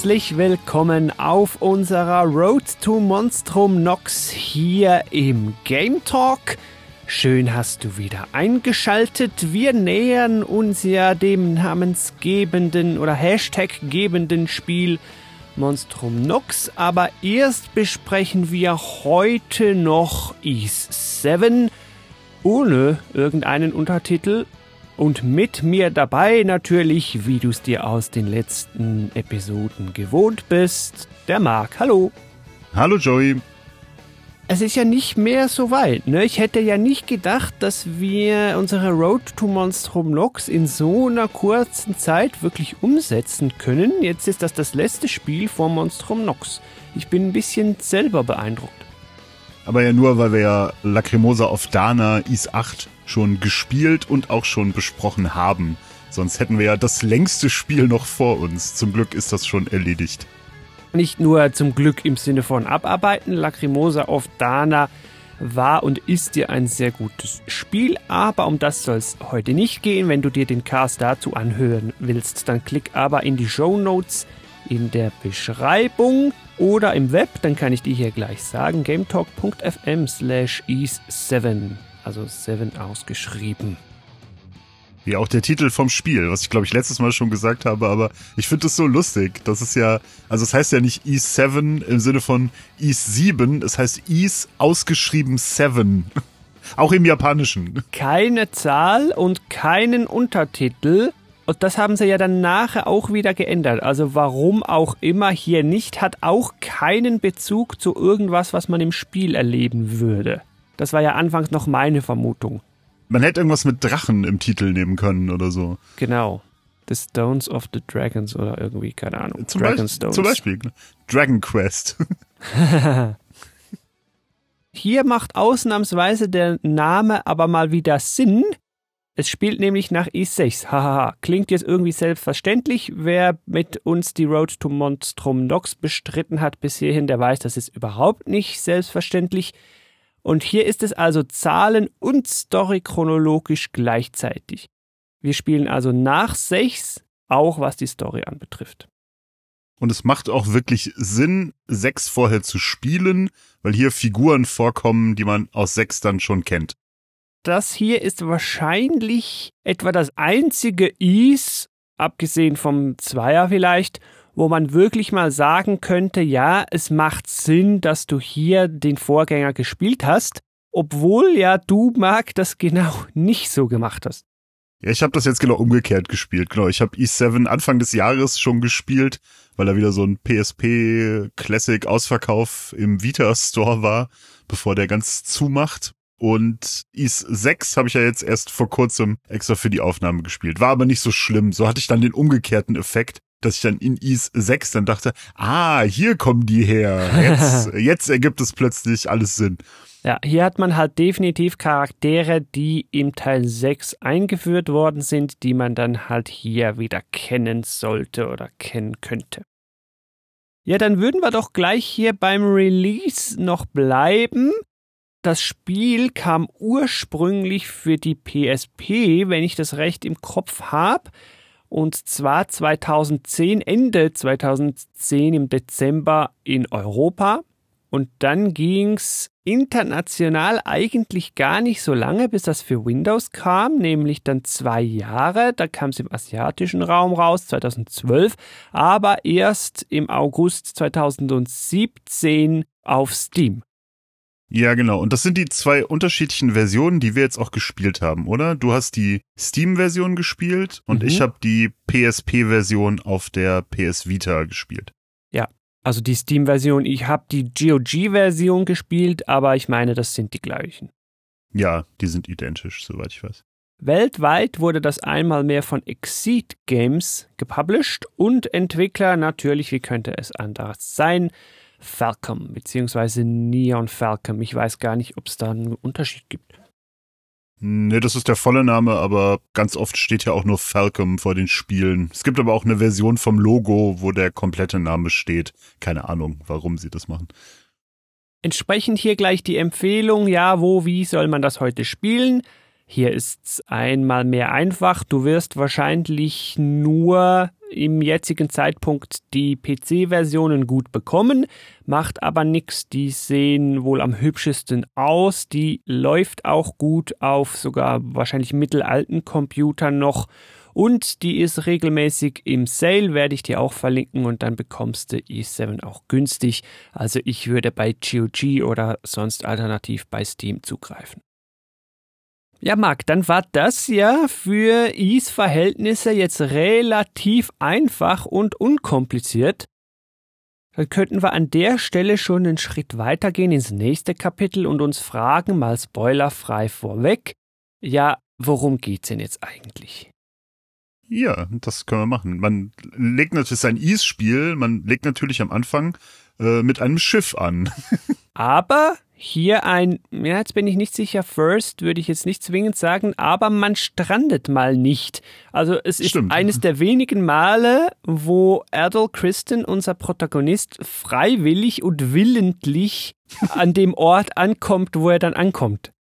Herzlich willkommen auf unserer Road to Monstrum Nox hier im Game Talk. Schön hast du wieder eingeschaltet. Wir nähern uns ja dem namensgebenden oder Hashtag-gebenden Spiel Monstrum Nox, aber erst besprechen wir heute noch Ease 7 ohne irgendeinen Untertitel und mit mir dabei natürlich, wie du es dir aus den letzten Episoden gewohnt bist, der Marc. Hallo. Hallo Joey. Es ist ja nicht mehr so weit. Ne? Ich hätte ja nicht gedacht, dass wir unsere Road to Monstrum Nox in so einer kurzen Zeit wirklich umsetzen können. Jetzt ist das das letzte Spiel vor Monstrum Nox. Ich bin ein bisschen selber beeindruckt. Aber ja nur, weil wir ja Lacrimosa of Dana Is 8 schon gespielt und auch schon besprochen haben. Sonst hätten wir ja das längste Spiel noch vor uns. Zum Glück ist das schon erledigt. Nicht nur zum Glück im Sinne von abarbeiten, Lacrimosa of Dana war und ist dir ein sehr gutes Spiel, aber um das soll es heute nicht gehen. Wenn du dir den Cast dazu anhören willst, dann klick aber in die Show Notes in der Beschreibung oder im Web, dann kann ich dir hier gleich sagen, gametalk.fm slash ease7, also 7 ausgeschrieben. Wie auch der Titel vom Spiel, was ich glaube ich letztes Mal schon gesagt habe, aber ich finde es so lustig. Das ist ja, also es heißt ja nicht Ease 7 im Sinne von Ease 7, es heißt Ease ausgeschrieben 7. Auch im Japanischen. Keine Zahl und keinen Untertitel. Und das haben sie ja dann nachher auch wieder geändert. Also warum auch immer hier nicht, hat auch keinen Bezug zu irgendwas, was man im Spiel erleben würde. Das war ja anfangs noch meine Vermutung. Man hätte irgendwas mit Drachen im Titel nehmen können oder so. Genau. The Stones of the Dragons oder irgendwie, keine Ahnung. Zum, Dragon Beispiel, Stones. zum Beispiel. ne? Dragon Quest. Hier macht ausnahmsweise der Name aber mal wieder Sinn. Es spielt nämlich nach E6. Hahaha. Klingt jetzt irgendwie selbstverständlich. Wer mit uns die Road to Monstrum Nox bestritten hat bis hierhin, der weiß, das ist überhaupt nicht selbstverständlich. Und hier ist es also Zahlen und Story chronologisch gleichzeitig. Wir spielen also nach 6, auch was die Story anbetrifft. Und es macht auch wirklich Sinn, sechs vorher zu spielen, weil hier Figuren vorkommen, die man aus sechs dann schon kennt. Das hier ist wahrscheinlich etwa das einzige Ease, abgesehen vom Zweier vielleicht, wo man wirklich mal sagen könnte, ja, es macht Sinn, dass du hier den Vorgänger gespielt hast, obwohl ja du, Marc, das genau nicht so gemacht hast. Ja, ich habe das jetzt genau umgekehrt gespielt. Genau, ich habe E7 Anfang des Jahres schon gespielt, weil da wieder so ein PSP Classic Ausverkauf im Vita Store war, bevor der ganz zumacht. Und Is 6 habe ich ja jetzt erst vor kurzem extra für die Aufnahme gespielt. War aber nicht so schlimm. So hatte ich dann den umgekehrten Effekt, dass ich dann in Is 6 dann dachte, ah, hier kommen die her. Jetzt, jetzt ergibt es plötzlich alles Sinn. Ja, hier hat man halt definitiv Charaktere, die im Teil 6 eingeführt worden sind, die man dann halt hier wieder kennen sollte oder kennen könnte. Ja, dann würden wir doch gleich hier beim Release noch bleiben. Das Spiel kam ursprünglich für die PSP, wenn ich das recht im Kopf habe. Und zwar 2010, Ende 2010 im Dezember in Europa. Und dann ging's international eigentlich gar nicht so lange, bis das für Windows kam, nämlich dann zwei Jahre. Da kam es im asiatischen Raum raus, 2012, aber erst im August 2017 auf Steam. Ja, genau. Und das sind die zwei unterschiedlichen Versionen, die wir jetzt auch gespielt haben, oder? Du hast die Steam-Version gespielt und Mhm. ich habe die PSP-Version auf der PS Vita gespielt. Ja, also die Steam-Version, ich habe die GOG-Version gespielt, aber ich meine, das sind die gleichen. Ja, die sind identisch, soweit ich weiß. Weltweit wurde das einmal mehr von Exceed Games gepublished und Entwickler natürlich, wie könnte es anders sein, Falcom bzw. Neon Falcom. Ich weiß gar nicht, ob es da einen Unterschied gibt. Nee, das ist der volle Name, aber ganz oft steht ja auch nur Falcom vor den Spielen. Es gibt aber auch eine Version vom Logo, wo der komplette Name steht. Keine Ahnung, warum sie das machen. Entsprechend hier gleich die Empfehlung, ja, wo, wie soll man das heute spielen? Hier ist's einmal mehr einfach. Du wirst wahrscheinlich nur im jetzigen Zeitpunkt die PC-Versionen gut bekommen, macht aber nichts. Die sehen wohl am hübschesten aus. Die läuft auch gut auf sogar wahrscheinlich mittelalten Computern noch. Und die ist regelmäßig im Sale, werde ich dir auch verlinken und dann bekommst du i7 auch günstig. Also ich würde bei GOG oder sonst alternativ bei Steam zugreifen. Ja, Marc, dann war das ja für Is Verhältnisse jetzt relativ einfach und unkompliziert. Dann könnten wir an der Stelle schon einen Schritt weitergehen ins nächste Kapitel und uns fragen, mal spoilerfrei vorweg, ja, worum geht's denn jetzt eigentlich? Ja, das können wir machen. Man legt natürlich sein Is-Spiel, man legt natürlich am Anfang äh, mit einem Schiff an. Aber hier ein, ja, jetzt bin ich nicht sicher, First würde ich jetzt nicht zwingend sagen, aber man strandet mal nicht. Also es ist Stimmt. eines der wenigen Male, wo Adol Kristen, unser Protagonist, freiwillig und willentlich an dem Ort ankommt, wo er dann ankommt.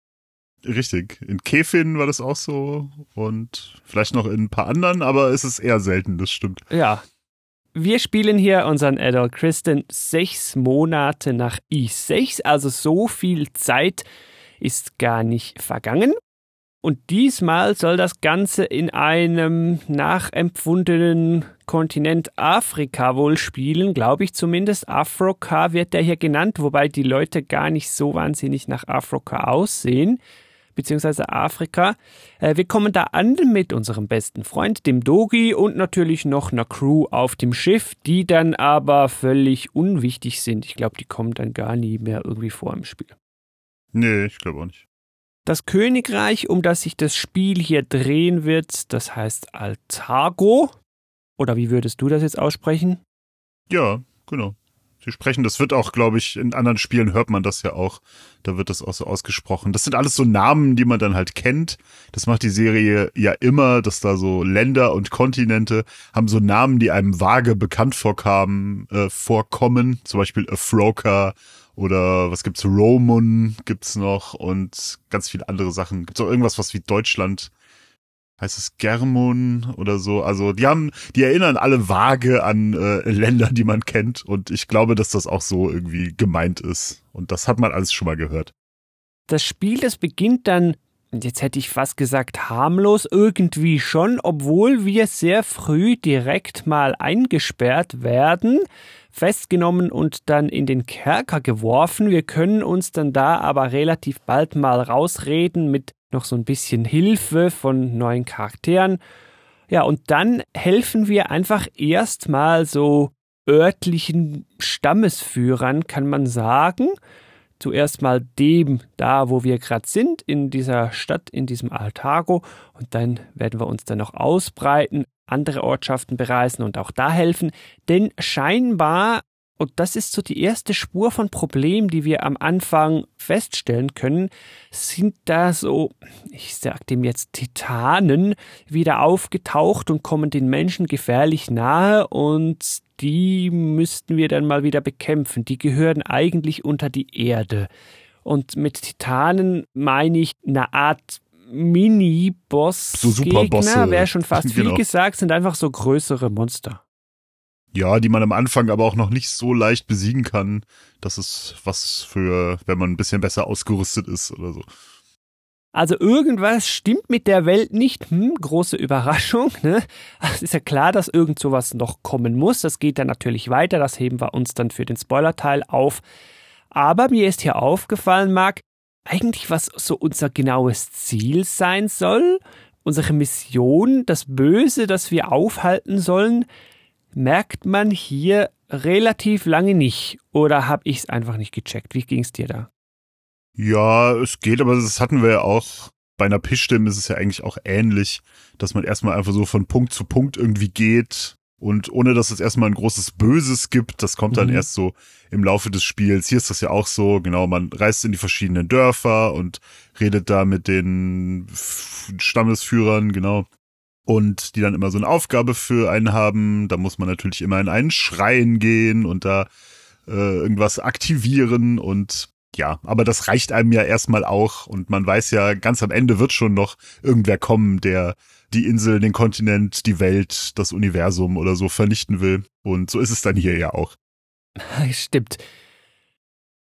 Richtig. In Kefin war das auch so und vielleicht noch in ein paar anderen, aber es ist eher selten, das stimmt. Ja, wir spielen hier unseren Adult Kristen sechs Monate nach I6, also so viel Zeit ist gar nicht vergangen. Und diesmal soll das Ganze in einem nachempfundenen Kontinent Afrika wohl spielen, glaube ich zumindest. Afrika wird der hier genannt, wobei die Leute gar nicht so wahnsinnig nach Afrika aussehen beziehungsweise Afrika. Äh, wir kommen da an mit unserem besten Freund, dem Dogi und natürlich noch einer Crew auf dem Schiff, die dann aber völlig unwichtig sind. Ich glaube, die kommen dann gar nie mehr irgendwie vor im Spiel. Nee, ich glaube auch nicht. Das Königreich, um das sich das Spiel hier drehen wird, das heißt Altago. Oder wie würdest du das jetzt aussprechen? Ja, genau. Sie sprechen, das wird auch, glaube ich, in anderen Spielen hört man das ja auch. Da wird das auch so ausgesprochen. Das sind alles so Namen, die man dann halt kennt. Das macht die Serie ja immer, dass da so Länder und Kontinente haben so Namen, die einem vage bekannt vorkamen, äh, vorkommen. Zum Beispiel Afroka oder was gibt's? Roman gibt's noch und ganz viele andere Sachen. Gibt's auch irgendwas, was wie Deutschland heißt es Germon oder so. Also die haben, die erinnern alle vage an äh, Länder, die man kennt. Und ich glaube, dass das auch so irgendwie gemeint ist. Und das hat man alles schon mal gehört. Das Spiel, das beginnt dann, jetzt hätte ich fast gesagt, harmlos, irgendwie schon, obwohl wir sehr früh direkt mal eingesperrt werden, festgenommen und dann in den Kerker geworfen. Wir können uns dann da aber relativ bald mal rausreden mit noch so ein bisschen Hilfe von neuen Charakteren. Ja, und dann helfen wir einfach erstmal so örtlichen Stammesführern, kann man sagen. Zuerst mal dem da, wo wir gerade sind, in dieser Stadt, in diesem Altago. Und dann werden wir uns dann noch ausbreiten, andere Ortschaften bereisen und auch da helfen. Denn scheinbar und das ist so die erste Spur von Problemen, die wir am Anfang feststellen können, sind da so, ich sag dem jetzt Titanen, wieder aufgetaucht und kommen den Menschen gefährlich nahe und die müssten wir dann mal wieder bekämpfen. Die gehören eigentlich unter die Erde. Und mit Titanen meine ich eine Art Mini-Boss-Gegner, So wäre schon fast viel Genau. gesagt, sind einfach so größere Monster. Ja, die man am Anfang aber auch noch nicht so leicht besiegen kann. Das ist was für, wenn man ein bisschen besser ausgerüstet ist oder so. Also irgendwas stimmt mit der Welt nicht. Hm, große Überraschung. Ne? Es ist ja klar, dass irgend sowas noch kommen muss. Das geht dann natürlich weiter. Das heben wir uns dann für den Spoilerteil auf. Aber mir ist hier aufgefallen, Marc, eigentlich was so unser genaues Ziel sein soll, unsere Mission, das Böse, das wir aufhalten sollen, merkt man hier relativ lange nicht. Oder habe ich es einfach nicht gecheckt? Wie ging es dir da? Ja, es geht, aber das hatten wir ja auch bei einer Pischstim ist es ja eigentlich auch ähnlich, dass man erstmal einfach so von Punkt zu Punkt irgendwie geht und ohne dass es erstmal ein großes Böses gibt, das kommt dann mhm. erst so im Laufe des Spiels. Hier ist das ja auch so, genau, man reist in die verschiedenen Dörfer und redet da mit den Stammesführern, genau. Und die dann immer so eine Aufgabe für einen haben. Da muss man natürlich immer in einen Schrein gehen und da äh, irgendwas aktivieren und ja, aber das reicht einem ja erstmal auch und man weiß ja, ganz am Ende wird schon noch irgendwer kommen, der die Insel, den Kontinent, die Welt, das Universum oder so vernichten will. Und so ist es dann hier ja auch. Stimmt.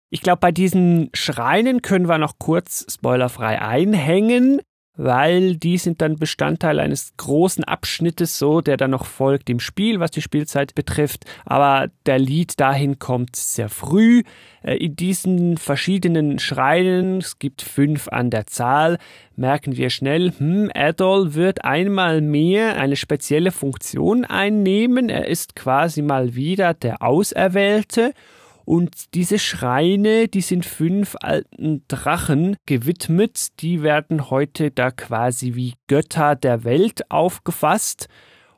Ich glaube, bei diesen Schreinen können wir noch kurz spoilerfrei einhängen weil die sind dann Bestandteil eines großen Abschnittes, so der dann noch folgt im Spiel, was die Spielzeit betrifft. Aber der Lied dahin kommt sehr früh. Äh, in diesen verschiedenen Schreinen, es gibt fünf an der Zahl, merken wir schnell, hm, Adol wird einmal mehr eine spezielle Funktion einnehmen. Er ist quasi mal wieder der Auserwählte und diese Schreine, die sind fünf alten Drachen gewidmet. Die werden heute da quasi wie Götter der Welt aufgefasst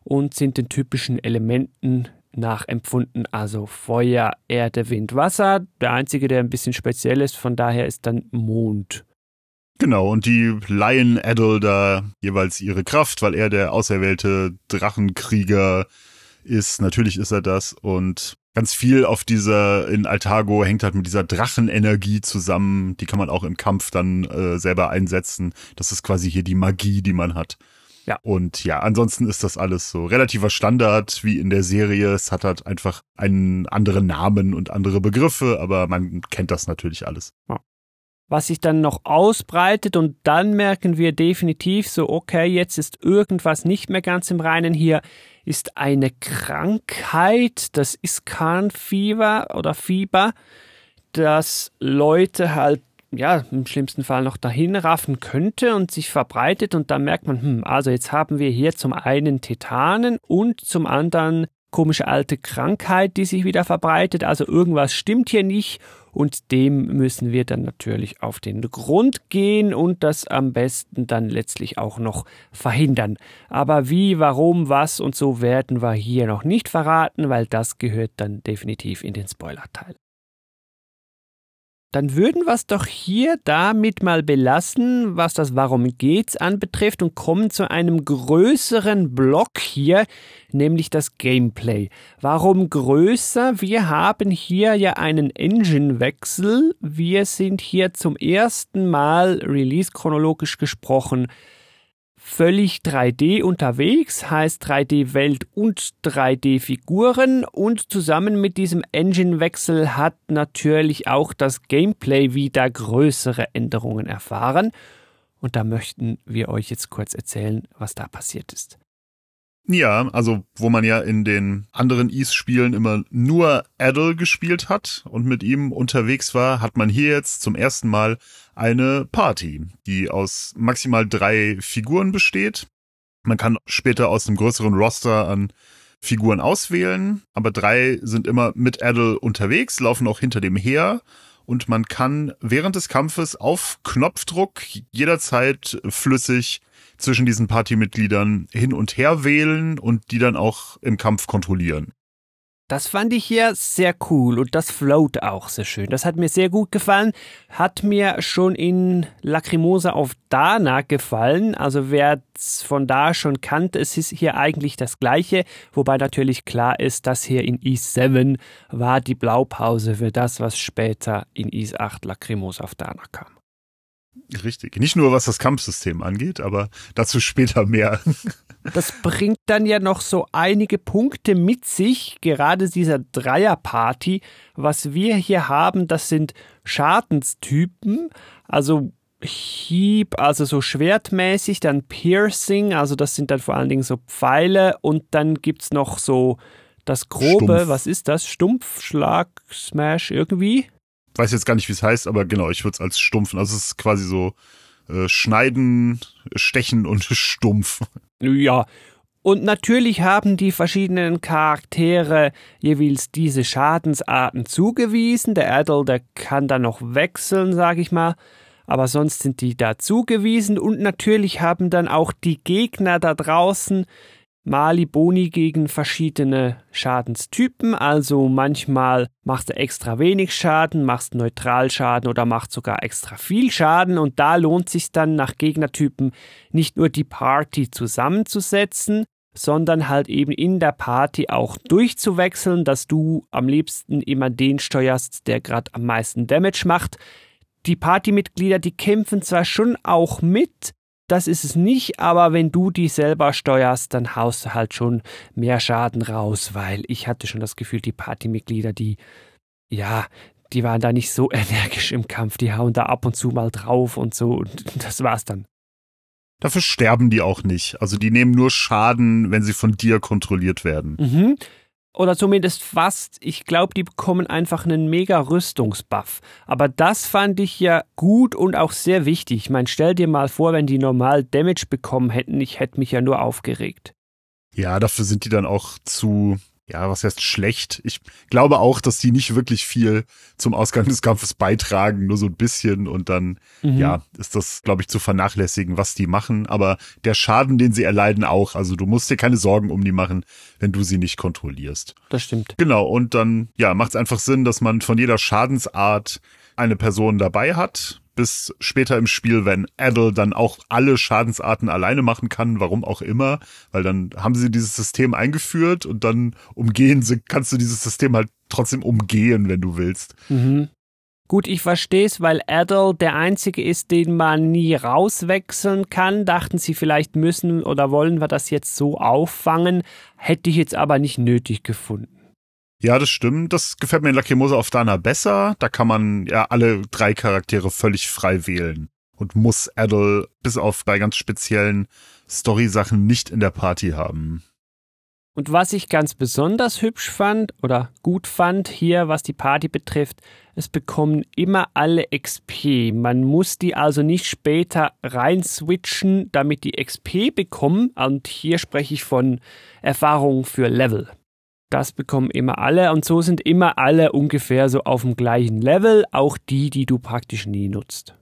und sind den typischen Elementen nachempfunden, also Feuer, Erde, Wind, Wasser. Der einzige, der ein bisschen speziell ist, von daher ist dann Mond. Genau, und die leihen Adol da jeweils ihre Kraft, weil er der auserwählte Drachenkrieger ist. Natürlich ist er das. Und ganz viel auf dieser, in Altago hängt halt mit dieser Drachenenergie zusammen. Die kann man auch im Kampf dann äh, selber einsetzen. Das ist quasi hier die Magie, die man hat. Ja. Und ja, ansonsten ist das alles so relativer Standard wie in der Serie. Es hat halt einfach einen anderen Namen und andere Begriffe, aber man kennt das natürlich alles. Ja was sich dann noch ausbreitet und dann merken wir definitiv so, okay, jetzt ist irgendwas nicht mehr ganz im Reinen hier, ist eine Krankheit, das ist Fieber oder Fieber, das Leute halt ja, im schlimmsten Fall noch dahin raffen könnte und sich verbreitet und dann merkt man, hm, also jetzt haben wir hier zum einen Tetanen und zum anderen komische alte Krankheit, die sich wieder verbreitet, also irgendwas stimmt hier nicht. Und dem müssen wir dann natürlich auf den Grund gehen und das am besten dann letztlich auch noch verhindern. Aber wie, warum, was und so werden wir hier noch nicht verraten, weil das gehört dann definitiv in den Spoiler-Teil dann würden wir es doch hier damit mal belassen, was das Warum geht's anbetrifft und kommen zu einem größeren Block hier, nämlich das Gameplay. Warum größer? Wir haben hier ja einen Engine-Wechsel. Wir sind hier zum ersten Mal Release chronologisch gesprochen völlig 3D unterwegs, heißt 3D-Welt und 3D-Figuren und zusammen mit diesem Engine-Wechsel hat natürlich auch das Gameplay wieder größere Änderungen erfahren. Und da möchten wir euch jetzt kurz erzählen, was da passiert ist. Ja, also wo man ja in den anderen Ease-Spielen immer nur Adel gespielt hat und mit ihm unterwegs war, hat man hier jetzt zum ersten Mal eine Party, die aus maximal drei Figuren besteht. Man kann später aus einem größeren Roster an Figuren auswählen, aber drei sind immer mit Adel unterwegs, laufen auch hinter dem her und man kann während des Kampfes auf Knopfdruck jederzeit flüssig zwischen diesen Partymitgliedern hin und her wählen und die dann auch im Kampf kontrollieren. Das fand ich hier sehr cool und das float auch sehr schön. Das hat mir sehr gut gefallen. Hat mir schon in Lacrimosa auf Dana gefallen. Also wer es von da schon kannte, es ist hier eigentlich das gleiche. Wobei natürlich klar ist, dass hier in Ease 7 war die Blaupause für das, was später in Ease 8 Lacrimosa auf Dana kam. Richtig. Nicht nur was das Kampfsystem angeht, aber dazu später mehr. Das bringt dann ja noch so einige Punkte mit sich, gerade dieser Dreierparty. Was wir hier haben, das sind Schadenstypen, also Hieb, also so schwertmäßig, dann Piercing, also das sind dann vor allen Dingen so Pfeile und dann gibt's noch so das Grobe, Stumpf. was ist das? Stumpf, Schlag, Smash, irgendwie? Weiß jetzt gar nicht, wie es heißt, aber genau, ich würde es als stumpfen. Also es ist quasi so äh, schneiden, stechen und stumpf. Ja. Und natürlich haben die verschiedenen Charaktere jeweils diese Schadensarten zugewiesen. Der Adel, der kann dann noch wechseln, sag ich mal. aber sonst sind die da zugewiesen und natürlich haben dann auch die Gegner da draußen Mali Boni gegen verschiedene Schadenstypen. Also manchmal machst du extra wenig Schaden, machst Neutralschaden oder machst sogar extra viel Schaden. Und da lohnt sich dann nach Gegnertypen nicht nur die Party zusammenzusetzen, sondern halt eben in der Party auch durchzuwechseln, dass du am liebsten immer den steuerst, der gerade am meisten Damage macht. Die Partymitglieder, die kämpfen zwar schon auch mit, das ist es nicht, aber wenn du die selber steuerst, dann haust du halt schon mehr Schaden raus, weil ich hatte schon das Gefühl, die Partymitglieder, die, ja, die waren da nicht so energisch im Kampf, die hauen da ab und zu mal drauf und so und das war's dann. Dafür sterben die auch nicht. Also die nehmen nur Schaden, wenn sie von dir kontrolliert werden. Mhm oder zumindest fast. Ich glaube, die bekommen einfach einen mega Rüstungsbuff. Aber das fand ich ja gut und auch sehr wichtig. Ich meine, stell dir mal vor, wenn die normal Damage bekommen hätten, ich hätte mich ja nur aufgeregt. Ja, dafür sind die dann auch zu ja, was heißt schlecht? Ich glaube auch, dass die nicht wirklich viel zum Ausgang des Kampfes beitragen, nur so ein bisschen und dann, mhm. ja, ist das, glaube ich, zu vernachlässigen, was die machen. Aber der Schaden, den sie erleiden, auch. Also du musst dir keine Sorgen um die machen, wenn du sie nicht kontrollierst. Das stimmt. Genau, und dann, ja, macht es einfach Sinn, dass man von jeder Schadensart eine Person dabei hat bis später im Spiel, wenn Adel dann auch alle Schadensarten alleine machen kann, warum auch immer, weil dann haben sie dieses System eingeführt und dann umgehen sie, kannst du dieses System halt trotzdem umgehen, wenn du willst. Mhm. Gut, ich verstehe es, weil Adel der einzige ist, den man nie rauswechseln kann. Dachten sie vielleicht müssen oder wollen wir das jetzt so auffangen, hätte ich jetzt aber nicht nötig gefunden. Ja, das stimmt. Das gefällt mir in Lacrimosa auf Dana besser. Da kann man ja alle drei Charaktere völlig frei wählen und muss Adel bis auf bei ganz speziellen Story-Sachen nicht in der Party haben. Und was ich ganz besonders hübsch fand oder gut fand hier, was die Party betrifft, es bekommen immer alle XP. Man muss die also nicht später rein switchen, damit die XP bekommen. Und hier spreche ich von Erfahrung für Level. Das bekommen immer alle und so sind immer alle ungefähr so auf dem gleichen Level, auch die, die du praktisch nie nutzt.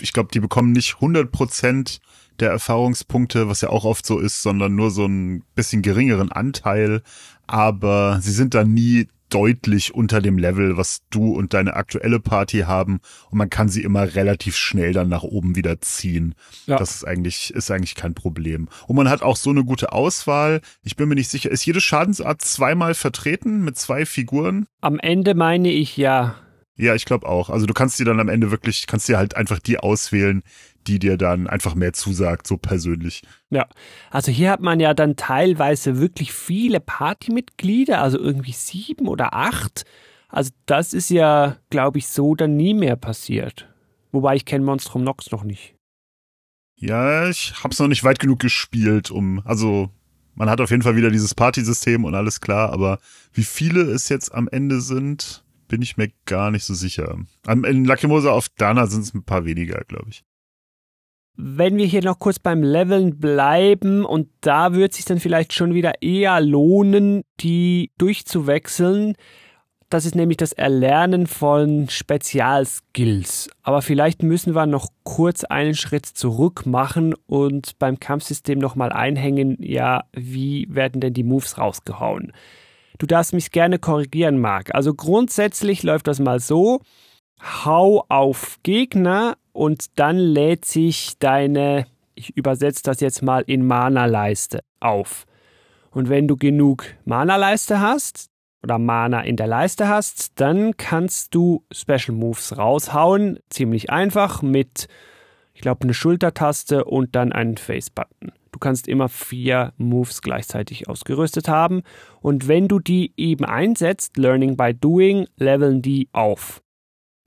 Ich glaube, die bekommen nicht 100% der Erfahrungspunkte, was ja auch oft so ist, sondern nur so ein bisschen geringeren Anteil, aber sie sind da nie deutlich unter dem Level, was du und deine aktuelle Party haben und man kann sie immer relativ schnell dann nach oben wieder ziehen. Ja. Das ist eigentlich, ist eigentlich kein Problem. Und man hat auch so eine gute Auswahl. Ich bin mir nicht sicher, ist jede Schadensart zweimal vertreten mit zwei Figuren? Am Ende meine ich ja. Ja, ich glaube auch. Also du kannst dir dann am Ende wirklich, kannst dir halt einfach die auswählen, die dir dann einfach mehr zusagt, so persönlich. Ja, also hier hat man ja dann teilweise wirklich viele Partymitglieder, also irgendwie sieben oder acht. Also das ist ja, glaube ich, so dann nie mehr passiert. Wobei ich kenne Monstrum Nox noch nicht. Ja, ich hab's noch nicht weit genug gespielt, um, also man hat auf jeden Fall wieder dieses Partysystem und alles klar, aber wie viele es jetzt am Ende sind, bin ich mir gar nicht so sicher. In Lacrimosa auf Dana sind es ein paar weniger, glaube ich. Wenn wir hier noch kurz beim Leveln bleiben und da wird sich dann vielleicht schon wieder eher lohnen, die durchzuwechseln. Das ist nämlich das Erlernen von Spezialskills. Aber vielleicht müssen wir noch kurz einen Schritt zurück machen und beim Kampfsystem nochmal einhängen, ja, wie werden denn die Moves rausgehauen? Du darfst mich gerne korrigieren, Marc. Also grundsätzlich läuft das mal so, hau auf Gegner und dann lädt sich deine, ich übersetze das jetzt mal in Mana-Leiste auf. Und wenn du genug Mana-Leiste hast oder Mana in der Leiste hast, dann kannst du Special Moves raushauen. Ziemlich einfach mit, ich glaube, eine Schultertaste und dann einen Face-Button. Du kannst immer vier Moves gleichzeitig ausgerüstet haben. Und wenn du die eben einsetzt, Learning by Doing, leveln die auf.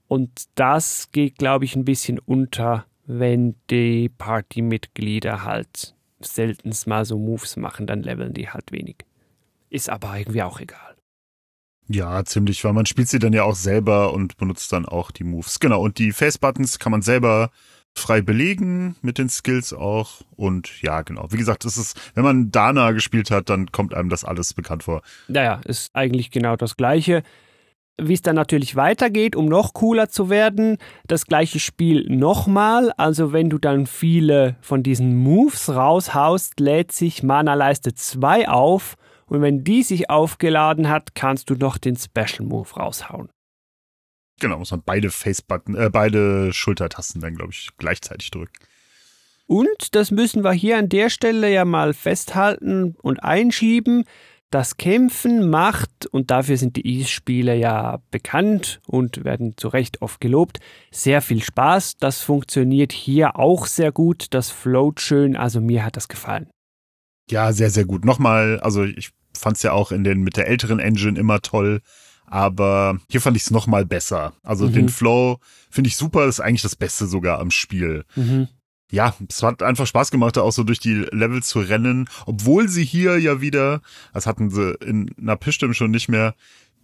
Und das geht, glaube ich, ein bisschen unter, wenn die Partymitglieder halt selten mal so Moves machen, dann leveln die halt wenig. Ist aber irgendwie auch egal. Ja, ziemlich, weil man spielt sie dann ja auch selber und benutzt dann auch die Moves. Genau, und die Face-Buttons kann man selber frei belegen mit den Skills auch. Und ja, genau. Wie gesagt, es ist, wenn man Dana gespielt hat, dann kommt einem das alles bekannt vor. Naja, ist eigentlich genau das Gleiche. wie es dann natürlich weitergeht, um noch cooler zu werden. Das gleiche Spiel nochmal. Also wenn du dann viele von diesen Moves raushaust, lädt sich Mana-Leiste 2 auf. Und wenn die sich aufgeladen hat, kannst du noch den Special Move raushauen. Genau, muss man beide Face-Button, äh, beide Schultertasten dann, glaube ich, gleichzeitig drücken. Und das müssen wir hier an der Stelle ja mal festhalten und einschieben. Das Kämpfen macht, und dafür sind die Ease-Spiele ja bekannt und werden zu Recht oft gelobt, sehr viel Spaß. Das funktioniert hier auch sehr gut. Das float schön. Also mir hat das gefallen. Ja, sehr, sehr gut. Nochmal, also ich fand es ja auch in den mit der älteren Engine immer toll. Aber hier fand ich es nochmal besser. Also mhm. den Flow finde ich super, das ist eigentlich das Beste sogar am Spiel. Mhm ja, es hat einfach Spaß gemacht, auch so durch die Level zu rennen, obwohl sie hier ja wieder, das hatten sie in Napistem schon nicht mehr,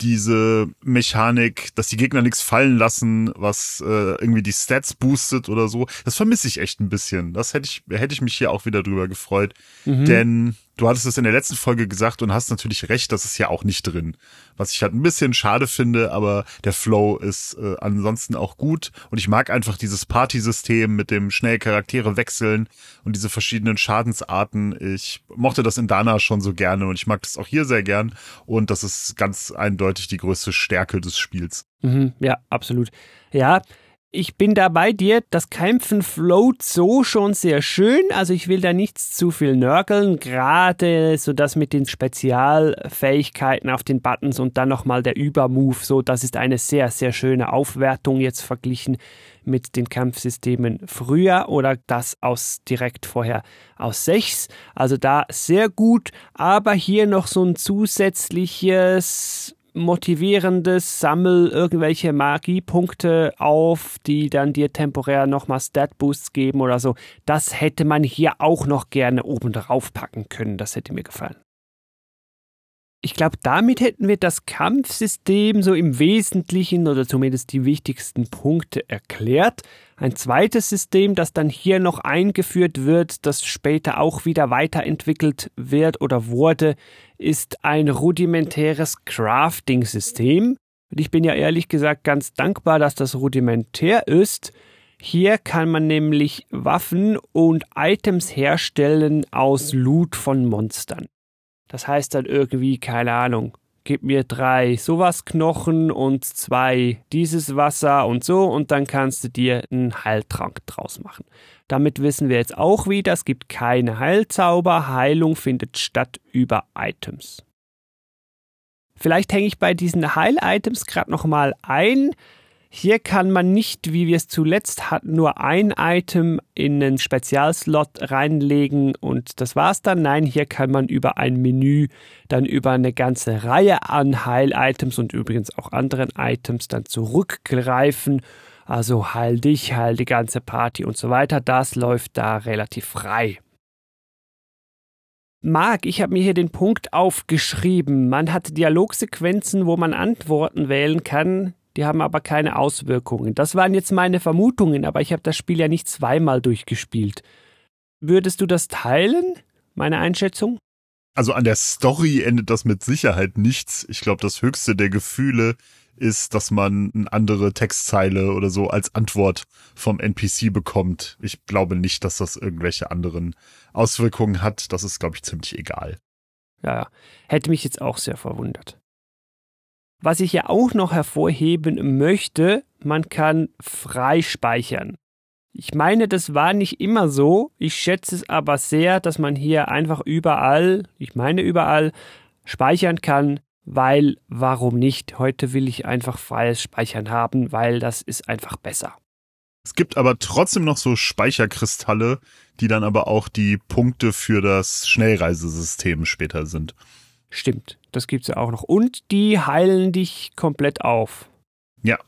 diese Mechanik, dass die Gegner nichts fallen lassen, was äh, irgendwie die Stats boostet oder so. Das vermisse ich echt ein bisschen. Das hätte ich, hätte ich mich hier auch wieder drüber gefreut. Mhm. Denn du hattest es in der letzten Folge gesagt und hast natürlich recht, das ist ja auch nicht drin. Was ich halt ein bisschen schade finde, aber der Flow ist äh, ansonsten auch gut und ich mag einfach dieses Party-System mit dem schnell Charaktere wechseln und diese verschiedenen Schadensarten. Ich mochte das in Dana schon so gerne und ich mag das auch hier sehr gern und das ist ganz eindeutig die größte Stärke des Spiels. Mhm, ja, absolut. Ja, ich bin da bei dir. Das Kämpfen float so schon sehr schön. Also ich will da nichts zu viel nörgeln. Gerade so das mit den Spezialfähigkeiten auf den Buttons und dann nochmal der Übermove. So, das ist eine sehr, sehr schöne Aufwertung jetzt verglichen mit den Kampfsystemen früher oder das aus direkt vorher aus 6. Also da sehr gut. Aber hier noch so ein zusätzliches motivierendes, sammel irgendwelche Magiepunkte auf, die dann dir temporär nochmal Stat-Boosts geben oder so. Das hätte man hier auch noch gerne oben drauf packen können. Das hätte mir gefallen. Ich glaube, damit hätten wir das Kampfsystem so im Wesentlichen oder zumindest die wichtigsten Punkte erklärt. Ein zweites System, das dann hier noch eingeführt wird, das später auch wieder weiterentwickelt wird oder wurde, ist ein rudimentäres Crafting-System. Und ich bin ja ehrlich gesagt ganz dankbar, dass das rudimentär ist. Hier kann man nämlich Waffen und Items herstellen aus Loot von Monstern. Das heißt dann irgendwie, keine Ahnung, gib mir drei sowas Knochen und zwei dieses Wasser und so und dann kannst du dir einen Heiltrank draus machen. Damit wissen wir jetzt auch wieder, es gibt keine Heilzauber, Heilung findet statt über Items. Vielleicht hänge ich bei diesen Heil-Items gerade nochmal ein. Hier kann man nicht, wie wir es zuletzt hatten, nur ein Item in einen Spezialslot reinlegen und das war's dann. Nein, hier kann man über ein Menü dann über eine ganze Reihe an Heil-Items und übrigens auch anderen Items dann zurückgreifen. Also heil dich, heil die ganze Party und so weiter. Das läuft da relativ frei. Marc, ich habe mir hier den Punkt aufgeschrieben. Man hat Dialogsequenzen, wo man Antworten wählen kann die haben aber keine Auswirkungen. Das waren jetzt meine Vermutungen, aber ich habe das Spiel ja nicht zweimal durchgespielt. Würdest du das teilen, meine Einschätzung? Also an der Story endet das mit Sicherheit nichts. Ich glaube, das höchste der Gefühle ist, dass man eine andere Textzeile oder so als Antwort vom NPC bekommt. Ich glaube nicht, dass das irgendwelche anderen Auswirkungen hat. Das ist, glaube ich, ziemlich egal. Ja, hätte mich jetzt auch sehr verwundert. Was ich ja auch noch hervorheben möchte, man kann frei speichern. Ich meine, das war nicht immer so. Ich schätze es aber sehr, dass man hier einfach überall, ich meine überall, speichern kann, weil warum nicht? Heute will ich einfach freies Speichern haben, weil das ist einfach besser. Es gibt aber trotzdem noch so Speicherkristalle, die dann aber auch die Punkte für das Schnellreisesystem später sind. Stimmt, das gibt's ja auch noch. Und die heilen dich komplett auf. Ja.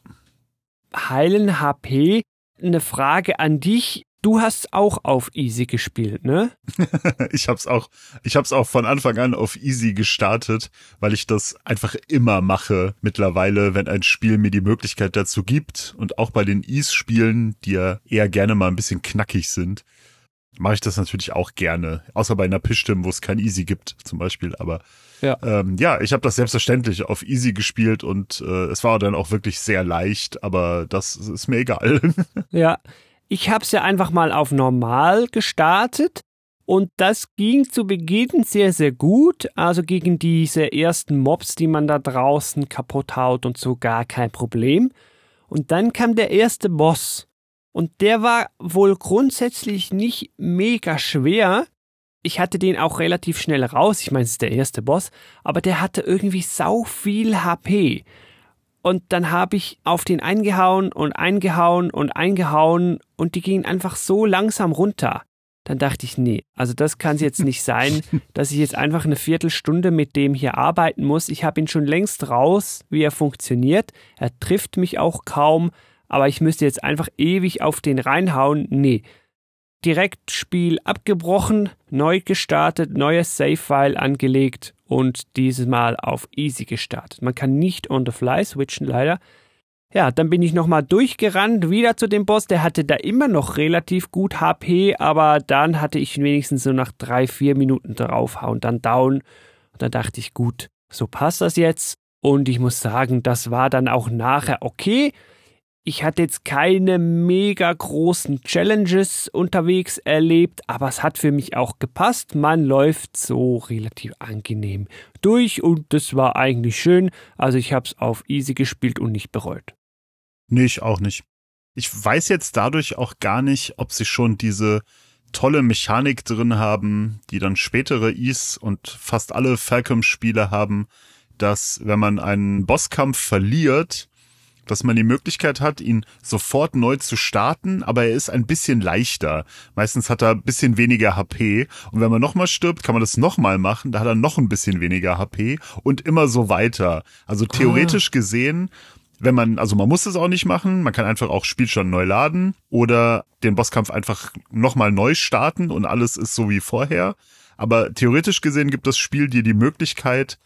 Heilen HP, eine Frage an dich. Du hast auch auf Easy gespielt, ne? ich hab's auch, ich hab's auch von Anfang an auf Easy gestartet, weil ich das einfach immer mache mittlerweile, wenn ein Spiel mir die Möglichkeit dazu gibt und auch bei den Ease-Spielen, die ja eher gerne mal ein bisschen knackig sind, mache ich das natürlich auch gerne. Außer bei einer Pischtim, wo es kein Easy gibt, zum Beispiel. Aber ja, ähm, ja ich habe das selbstverständlich auf Easy gespielt und äh, es war dann auch wirklich sehr leicht, aber das ist mir egal. ja, ich habe es ja einfach mal auf normal gestartet und das ging zu Beginn sehr, sehr gut. Also gegen diese ersten Mobs, die man da draußen kaputt haut und so gar kein Problem. Und dann kam der erste Boss. Und der war wohl grundsätzlich nicht mega schwer. Ich hatte den auch relativ schnell raus. Ich meine, es ist der erste Boss. Aber der hatte irgendwie sau viel HP. Und dann habe ich auf den eingehauen und eingehauen und eingehauen und die gingen einfach so langsam runter dann dachte ich, nee, also das kann es jetzt nicht sein, dass ich jetzt einfach eine Viertelstunde mit dem hier arbeiten muss. Ich habe ihn schon längst raus, wie er funktioniert. Er trifft mich auch kaum, aber ich müsste jetzt einfach ewig auf den reinhauen. Nee. Direkt Spiel abgebrochen, neu gestartet, neues Save-File angelegt und dieses Mal auf Easy gestartet. Man kann nicht on the fly switchen, leider. Ja, dann bin ich nochmal durchgerannt, wieder zu dem Boss. Der hatte da immer noch relativ gut HP, aber dann hatte ich wenigstens so nach drei, vier Minuten draufhauen, dann down. Und dann dachte ich, gut, so passt das jetzt. Und ich muss sagen, das war dann auch nachher okay. Ich hatte jetzt keine mega großen Challenges unterwegs erlebt, aber es hat für mich auch gepasst. Man läuft so relativ angenehm durch und das war eigentlich schön. Also ich habe es auf easy gespielt und nicht bereut. Nee, ich auch nicht. Ich weiß jetzt dadurch auch gar nicht, ob sie schon diese tolle Mechanik drin haben, die dann spätere Is und fast alle Falcom-Spiele haben, dass wenn man einen Bosskampf verliert, dass man die Möglichkeit hat, ihn sofort neu zu starten, aber er ist ein bisschen leichter. Meistens hat er ein bisschen weniger HP und wenn man nochmal stirbt, kann man das nochmal machen, da hat er noch ein bisschen weniger HP und immer so weiter. Also theoretisch ah. gesehen wenn man, also man muss es auch nicht machen, man kann einfach auch Spielstand neu laden oder den Bosskampf einfach nochmal neu starten und alles ist so wie vorher. Aber theoretisch gesehen gibt das Spiel dir die Möglichkeit,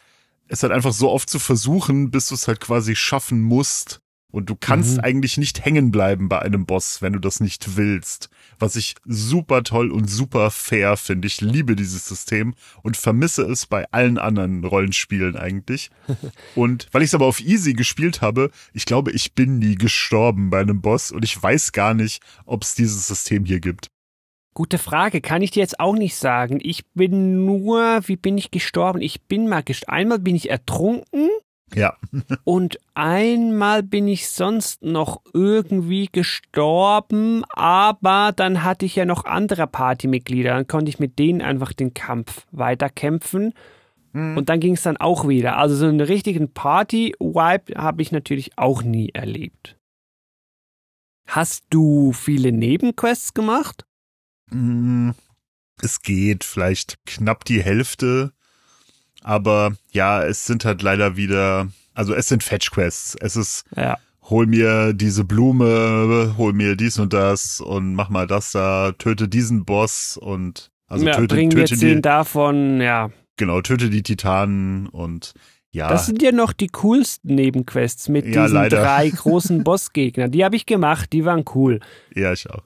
es halt einfach so oft zu versuchen, bis du es halt quasi schaffen musst, und du kannst mhm. eigentlich nicht hängen bleiben bei einem Boss, wenn du das nicht willst. Was ich super toll und super fair finde. Ich liebe dieses System und vermisse es bei allen anderen Rollenspielen eigentlich. und weil ich es aber auf Easy gespielt habe, ich glaube, ich bin nie gestorben bei einem Boss und ich weiß gar nicht, ob es dieses System hier gibt. Gute Frage, kann ich dir jetzt auch nicht sagen. Ich bin nur, wie bin ich gestorben? Ich bin mal gestorben. Einmal bin ich ertrunken ja. und einmal bin ich sonst noch irgendwie gestorben, aber dann hatte ich ja noch andere Partymitglieder, dann konnte ich mit denen einfach den Kampf weiterkämpfen. Mhm. Und dann ging es dann auch wieder. Also so einen richtigen Party-Wipe habe ich natürlich auch nie erlebt. Hast du viele Nebenquests gemacht? Mm, es geht vielleicht knapp die Hälfte. Aber ja, es sind halt leider wieder, also es sind Fetch-Quests. Es ist, ja. hol mir diese Blume, hol mir dies und das und mach mal das da, töte diesen Boss und also ja, töte, bring töte die, davon, ja. Genau, töte die Titanen und ja. Das sind ja noch die coolsten Nebenquests mit ja, diesen leider. drei großen Bossgegnern. Die habe ich gemacht, die waren cool. Ja, ich auch.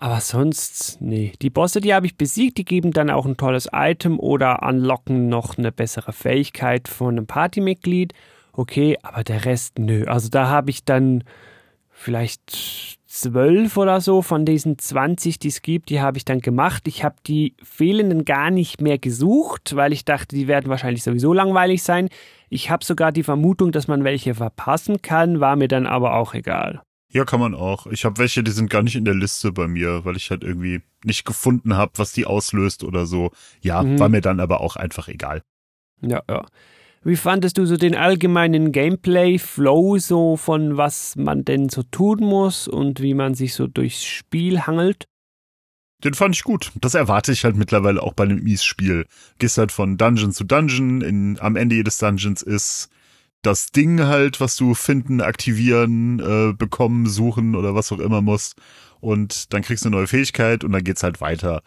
Aber sonst, nee. Die Bosse, die habe ich besiegt, die geben dann auch ein tolles Item oder unlocken noch eine bessere Fähigkeit von einem Partymitglied. Okay, aber der Rest, nö. Also da habe ich dann vielleicht zwölf oder so von diesen 20, die es gibt, die habe ich dann gemacht. Ich habe die fehlenden gar nicht mehr gesucht, weil ich dachte, die werden wahrscheinlich sowieso langweilig sein. Ich habe sogar die Vermutung, dass man welche verpassen kann, war mir dann aber auch egal. Ja, kann man auch. Ich habe welche, die sind gar nicht in der Liste bei mir, weil ich halt irgendwie nicht gefunden habe, was die auslöst oder so. Ja, mhm. war mir dann aber auch einfach egal. Ja, ja. Wie fandest du so den allgemeinen Gameplay-Flow, so von was man denn so tun muss und wie man sich so durchs Spiel hangelt? Den fand ich gut. Das erwarte ich halt mittlerweile auch bei einem Mies-Spiel. Gehst halt von Dungeon zu Dungeon, in, am Ende jedes Dungeons ist das Ding halt, was du finden, aktivieren, äh, bekommen, suchen oder was auch immer musst. Und dann kriegst du eine neue Fähigkeit und dann geht's halt weiter.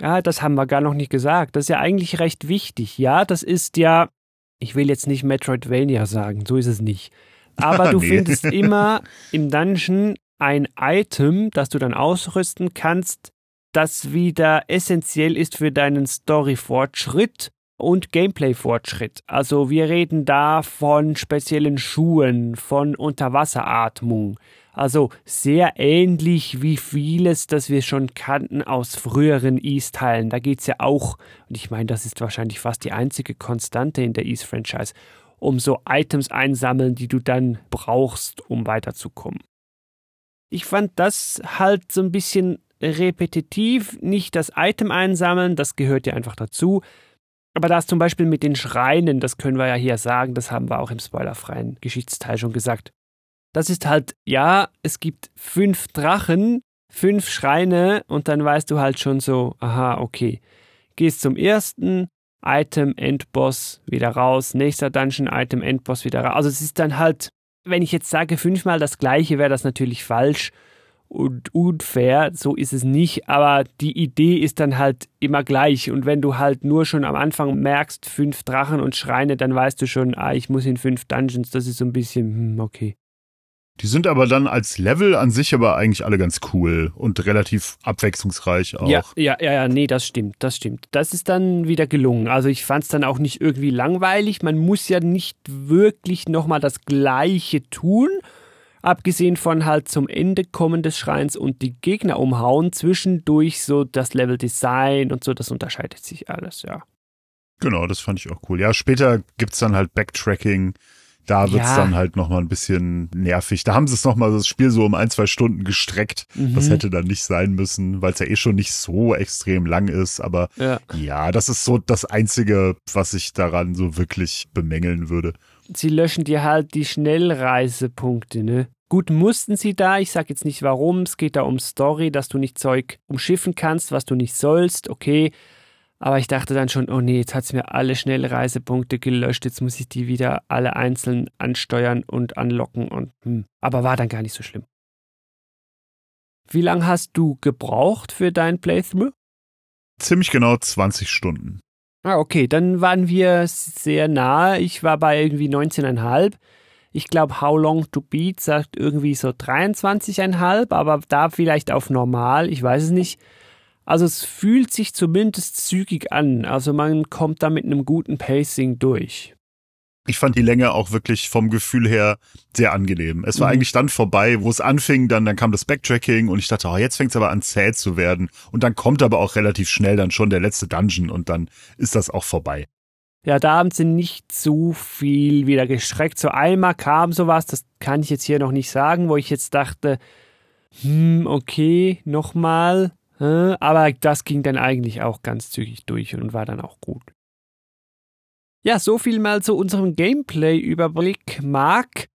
Ja, das haben wir gar noch nicht gesagt. Das ist ja eigentlich recht wichtig. Ja, das ist ja, ich will jetzt nicht Metroidvania sagen, so ist es nicht. Aber du nee. findest immer im Dungeon ein Item, das du dann ausrüsten kannst, das wieder essentiell ist für deinen Story-Fortschritt und Gameplay-Fortschritt. Also wir reden da von speziellen Schuhen, von Unterwasseratmung. Also sehr ähnlich wie vieles, das wir schon kannten aus früheren East-Teilen. Da geht's ja auch, und ich meine, das ist wahrscheinlich fast die einzige Konstante in der East-Franchise, um so Items einsammeln, die du dann brauchst, um weiterzukommen. Ich fand das halt so ein bisschen repetitiv, nicht das Item einsammeln, das gehört ja einfach dazu, aber das zum Beispiel mit den Schreinen, das können wir ja hier sagen, das haben wir auch im spoilerfreien Geschichtsteil schon gesagt. Das ist halt, ja, es gibt fünf Drachen, fünf Schreine und dann weißt du halt schon so, aha, okay. Gehst zum ersten, Item, Endboss, wieder raus, nächster Dungeon, Item, Endboss, wieder raus. Also es ist dann halt, wenn ich jetzt sage fünfmal das gleiche, wäre das natürlich falsch und unfair, so ist es nicht, aber die Idee ist dann halt immer gleich und wenn du halt nur schon am Anfang merkst, fünf Drachen und Schreine, dann weißt du schon, ah, ich muss in fünf Dungeons, das ist so ein bisschen, hm, okay. Die sind aber dann als Level an sich aber eigentlich alle ganz cool und relativ abwechslungsreich auch. Ja, ja, ja, ja, nee, das stimmt, das stimmt. Das ist dann wieder gelungen. Also ich fand es dann auch nicht irgendwie langweilig. Man muss ja nicht wirklich nochmal das Gleiche tun abgesehen von halt zum Ende kommen des Schreins und die Gegner umhauen, zwischendurch so das Level Design und so, das unterscheidet sich alles, ja. Genau, das fand ich auch cool. Ja, später gibt's dann halt Backtracking. Da wird's ja. dann halt nochmal ein bisschen nervig. Da haben sie es nochmal das Spiel so um ein, zwei Stunden gestreckt. Mhm. Das hätte dann nicht sein müssen, weil es ja eh schon nicht so extrem lang ist. Aber ja. ja, das ist so das Einzige, was ich daran so wirklich bemängeln würde sie löschen dir halt die Schnellreisepunkte, ne? Gut mussten sie da, ich sag jetzt nicht warum, es geht da um Story, dass du nicht Zeug umschiffen kannst, was du nicht sollst, okay. Aber ich dachte dann schon, oh nee, jetzt hat es mir alle Schnellreisepunkte gelöscht, jetzt muss ich die wieder alle einzeln ansteuern und anlocken und hm. Aber war dann gar nicht so schlimm. Wie lange hast du gebraucht für dein Playthrough? Ziemlich genau 20 Stunden. Ah, okay, dann waren wir sehr nah. Ich war bei irgendwie 19,5. Ich glaube, How Long to Beat sagt irgendwie so 23,5, aber da vielleicht auf normal, ich weiß es nicht. Also es fühlt sich zumindest zügig an. Also man kommt da mit einem guten Pacing durch ich fand die Länge auch wirklich vom Gefühl her sehr angenehm. Es war mhm. eigentlich dann vorbei, wo es anfing, dann, dann kam das Backtracking und ich dachte, oh, jetzt fängt es aber an zäh zu werden. Und dann kommt aber auch relativ schnell dann schon der letzte Dungeon und dann ist das auch vorbei. Ja, da haben sie nicht zu viel wieder gestreckt. So einmal kam sowas, das kann ich jetzt hier noch nicht sagen, wo ich jetzt dachte, hm, okay, nochmal. Aber das ging dann eigentlich auch ganz zügig durch und war dann auch gut. Ja, so viel mal zu unserem Gameplay-Überblick. Marc,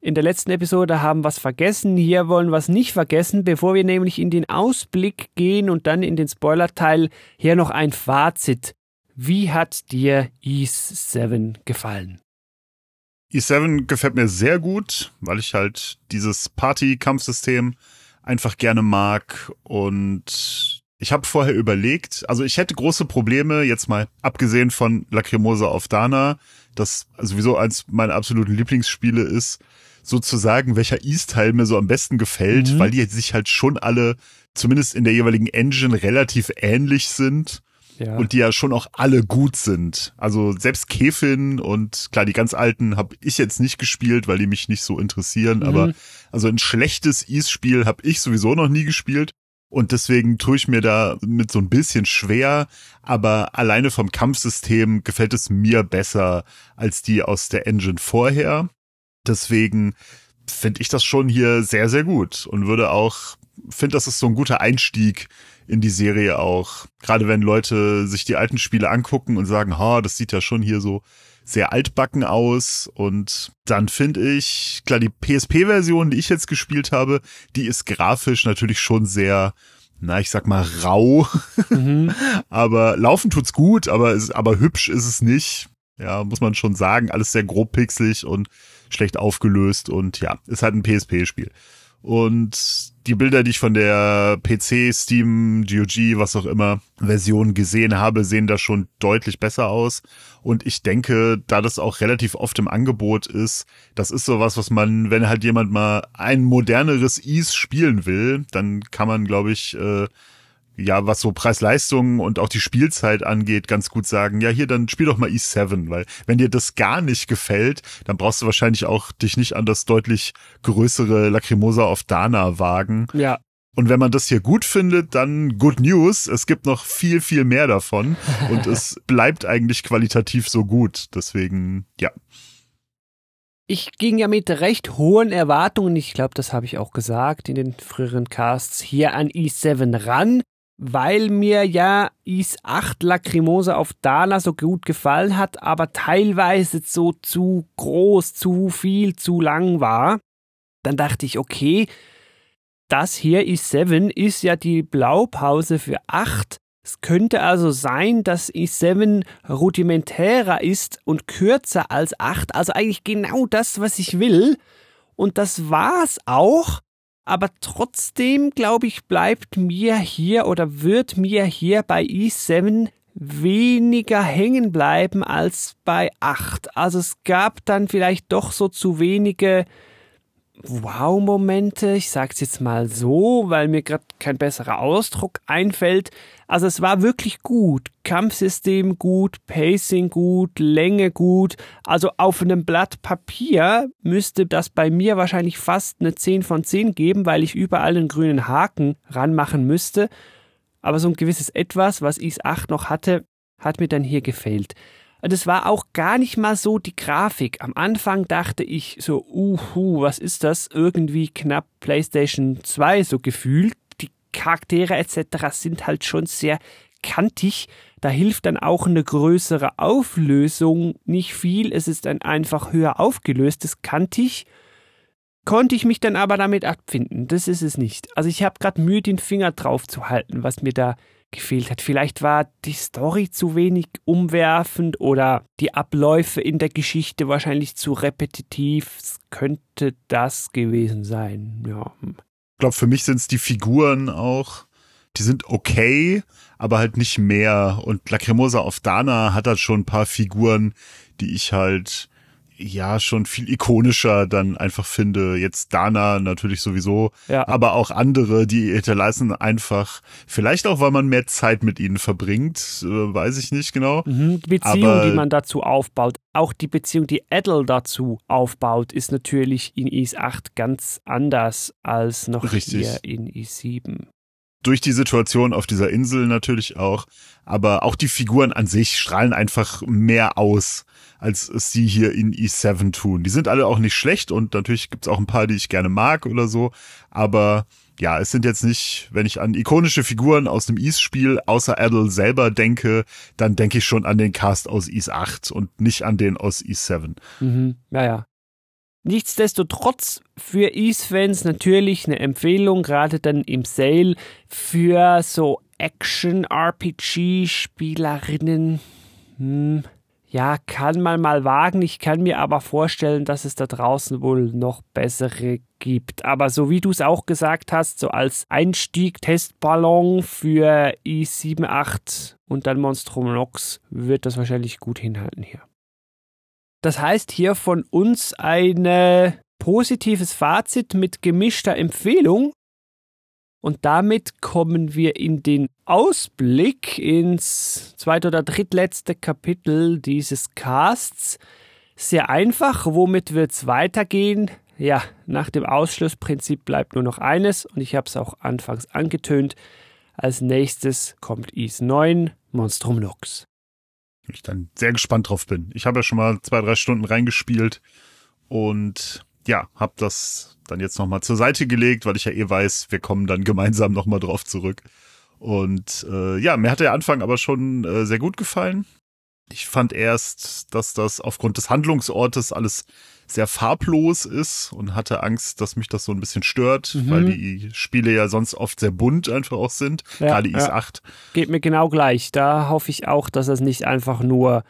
in der letzten Episode haben wir was vergessen, hier wollen wir es nicht vergessen, bevor wir nämlich in den Ausblick gehen und dann in den Spoiler-Teil, hier noch ein Fazit. Wie hat dir Ease 7 gefallen? E7 gefällt mir sehr gut, weil ich halt dieses Party-Kampfsystem einfach gerne mag und ich habe vorher überlegt, also ich hätte große Probleme, jetzt mal abgesehen von Lacrimosa auf Dana, das sowieso eins meiner absoluten Lieblingsspiele ist, sozusagen, welcher East-Teil mir so am besten gefällt, mhm. weil die sich halt schon alle, zumindest in der jeweiligen Engine, relativ ähnlich sind. Ja. Und die ja schon auch alle gut sind. Also selbst Kefin und klar, die ganz alten habe ich jetzt nicht gespielt, weil die mich nicht so interessieren. Mhm. Aber also ein schlechtes East-Spiel habe ich sowieso noch nie gespielt. Und deswegen tue ich mir da mit so ein bisschen schwer, aber alleine vom Kampfsystem gefällt es mir besser als die aus der Engine vorher. Deswegen finde ich das schon hier sehr, sehr gut und würde auch, finde, das ist so ein guter Einstieg in die Serie auch. Gerade wenn Leute sich die alten Spiele angucken und sagen, ha, das sieht ja schon hier so sehr altbacken aus und dann finde ich, klar, die PSP-Version, die ich jetzt gespielt habe, die ist grafisch natürlich schon sehr, na, ich sag mal rau, mhm. aber laufen tut's gut, aber, ist, aber hübsch ist es nicht. Ja, muss man schon sagen, alles sehr grob pixelig und schlecht aufgelöst und ja, ist halt ein PSP-Spiel. Und die Bilder, die ich von der PC, Steam, GOG, was auch immer Version gesehen habe, sehen da schon deutlich besser aus. Und ich denke, da das auch relativ oft im Angebot ist, das ist sowas, was man, wenn halt jemand mal ein moderneres Ease spielen will, dann kann man, glaube ich, äh, ja, was so Preis-Leistung und auch die Spielzeit angeht, ganz gut sagen, ja, hier, dann spiel doch mal E7, weil wenn dir das gar nicht gefällt, dann brauchst du wahrscheinlich auch dich nicht an das deutlich größere Lacrimosa auf Dana wagen. Ja. Und wenn man das hier gut findet, dann good news. Es gibt noch viel, viel mehr davon und es bleibt eigentlich qualitativ so gut. Deswegen, ja. Ich ging ja mit recht hohen Erwartungen, ich glaube, das habe ich auch gesagt in den früheren Casts, hier an E7 ran, weil mir ja Is 8 Lacrimosa auf Dana so gut gefallen hat, aber teilweise so zu groß, zu viel, zu lang war. Dann dachte ich, okay, das hier E7 ist ja die Blaupause für 8 es könnte also sein, dass i7 rudimentärer ist und kürzer als 8, also eigentlich genau das, was ich will. Und das war's auch. Aber trotzdem, glaube ich, bleibt mir hier oder wird mir hier bei i7 weniger hängen bleiben als bei 8. Also es gab dann vielleicht doch so zu wenige Wow-Momente, ich sag's jetzt mal so, weil mir gerade kein besserer Ausdruck einfällt. Also es war wirklich gut. Kampfsystem gut, Pacing gut, Länge gut. Also auf einem Blatt Papier müsste das bei mir wahrscheinlich fast eine 10 von 10 geben, weil ich überall einen grünen Haken ranmachen müsste. Aber so ein gewisses Etwas, was Is 8 noch hatte, hat mir dann hier gefehlt. Und es war auch gar nicht mal so die Grafik. Am Anfang dachte ich so, uhu, was ist das? Irgendwie knapp PlayStation 2 so gefühlt. Charaktere etc. sind halt schon sehr kantig. Da hilft dann auch eine größere Auflösung nicht viel. Es ist ein einfach höher aufgelöstes kantig. Konnte ich mich dann aber damit abfinden. Das ist es nicht. Also ich habe gerade Mühe, den Finger drauf zu halten, was mir da gefehlt hat. Vielleicht war die Story zu wenig umwerfend oder die Abläufe in der Geschichte wahrscheinlich zu repetitiv. Es könnte das gewesen sein, ja. Ich glaube, für mich sind es die Figuren auch. Die sind okay, aber halt nicht mehr. Und Lacrimosa auf Dana hat halt schon ein paar Figuren, die ich halt ja schon viel ikonischer dann einfach finde. Jetzt Dana natürlich sowieso, ja. aber auch andere, die hinterlassen einfach, vielleicht auch, weil man mehr Zeit mit ihnen verbringt, äh, weiß ich nicht genau. Mhm, die Beziehung, aber, die man dazu aufbaut, auch die Beziehung, die Edel dazu aufbaut, ist natürlich in Is 8 ganz anders als noch richtig. hier in Is 7 durch die Situation auf dieser Insel natürlich auch, aber auch die Figuren an sich strahlen einfach mehr aus, als es sie hier in E7 tun. Die sind alle auch nicht schlecht und natürlich gibt's auch ein paar, die ich gerne mag oder so, aber ja, es sind jetzt nicht, wenn ich an ikonische Figuren aus dem Ease-Spiel außer Adel selber denke, dann denke ich schon an den Cast aus Ease 8 und nicht an den aus Ease 7. Mhm, ja, ja. Nichtsdestotrotz für Ease-Fans natürlich eine Empfehlung, gerade dann im Sale für so Action-RPG-Spielerinnen. Hm, ja, kann man mal wagen. Ich kann mir aber vorstellen, dass es da draußen wohl noch bessere gibt. Aber so wie du es auch gesagt hast, so als Einstieg, Testballon für i7.8 und dann Monstrum Nox wird das wahrscheinlich gut hinhalten hier. Das heißt hier von uns ein positives Fazit mit gemischter Empfehlung. Und damit kommen wir in den Ausblick ins zweite oder drittletzte Kapitel dieses Casts. Sehr einfach, womit wird es weitergehen? Ja, nach dem Ausschlussprinzip bleibt nur noch eines und ich habe es auch anfangs angetönt. Als nächstes kommt Is 9, Monstrum Lux ich dann sehr gespannt drauf bin. Ich habe ja schon mal zwei, drei Stunden reingespielt und ja, habe das dann jetzt nochmal zur Seite gelegt, weil ich ja eh weiß, wir kommen dann gemeinsam nochmal drauf zurück. Und äh, ja, mir hat der Anfang aber schon äh, sehr gut gefallen. Ich fand erst, dass das aufgrund des Handlungsortes alles sehr farblos ist und hatte Angst, dass mich das so ein bisschen stört, mhm. weil die Spiele ja sonst oft sehr bunt einfach auch sind, ja, gerade ja. IS-8. Geht mir genau gleich. Da hoffe ich auch, dass es nicht einfach nur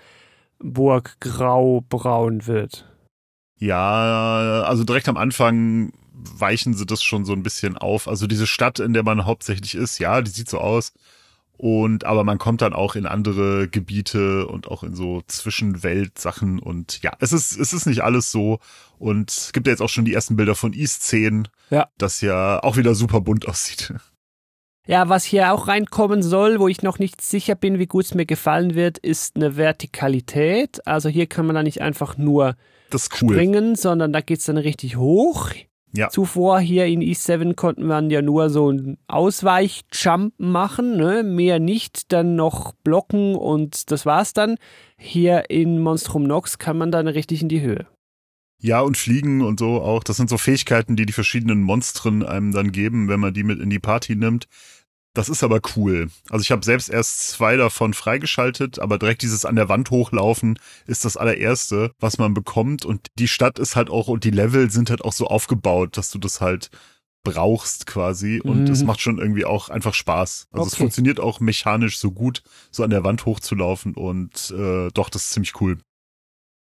Burggrau-braun wird. Ja, also direkt am Anfang weichen sie das schon so ein bisschen auf. Also diese Stadt, in der man hauptsächlich ist, ja, die sieht so aus. Und aber man kommt dann auch in andere Gebiete und auch in so Zwischenweltsachen und ja, es ist es ist nicht alles so und es gibt ja jetzt auch schon die ersten Bilder von East 10, ja. das ja auch wieder super bunt aussieht. Ja, was hier auch reinkommen soll, wo ich noch nicht sicher bin, wie gut es mir gefallen wird, ist eine Vertikalität. Also hier kann man da nicht einfach nur cool. springen, sondern da geht's dann richtig hoch. Ja. Zuvor hier in E7 konnten man ja nur so einen Ausweichjump machen, ne? mehr nicht, dann noch blocken und das war's dann. Hier in Monstrum Nox kann man dann richtig in die Höhe. Ja, und Fliegen und so auch. Das sind so Fähigkeiten, die die verschiedenen Monstren einem dann geben, wenn man die mit in die Party nimmt. Das ist aber cool. Also ich habe selbst erst zwei davon freigeschaltet, aber direkt dieses an der Wand hochlaufen ist das allererste, was man bekommt. Und die Stadt ist halt auch und die Level sind halt auch so aufgebaut, dass du das halt brauchst quasi. Und Mhm. es macht schon irgendwie auch einfach Spaß. Also es Okay. funktioniert auch mechanisch so gut, so an der Wand hochzulaufen. Und äh, doch, das ist ziemlich cool.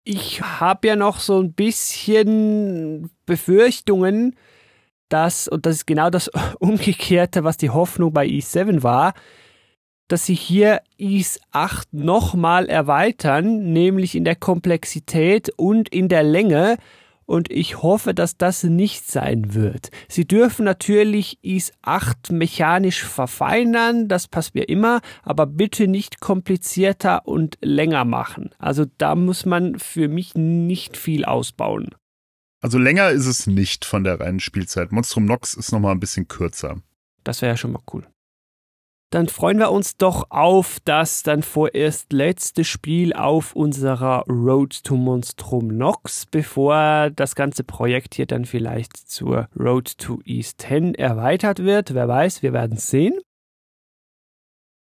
Ich habe ja noch so ein bisschen Befürchtungen, dass, und das ist genau das Umgekehrte, was die Hoffnung bei i7 war, dass sie hier IS 8 nochmal erweitern, nämlich in der Komplexität und in der Länge. Und ich hoffe, dass das nicht sein wird. Sie dürfen natürlich IS 8 mechanisch verfeinern, das passt mir immer, aber bitte nicht komplizierter und länger machen. Also da muss man für mich nicht viel ausbauen. Also länger ist es nicht von der reinen Spielzeit. Monstrum Nox ist nochmal ein bisschen kürzer. Das wäre ja schon mal cool. Dann freuen wir uns doch auf das dann vorerst letzte Spiel auf unserer Road to Monstrum Nox, bevor das ganze Projekt hier dann vielleicht zur Road to East 10 erweitert wird. Wer weiß, wir werden sehen.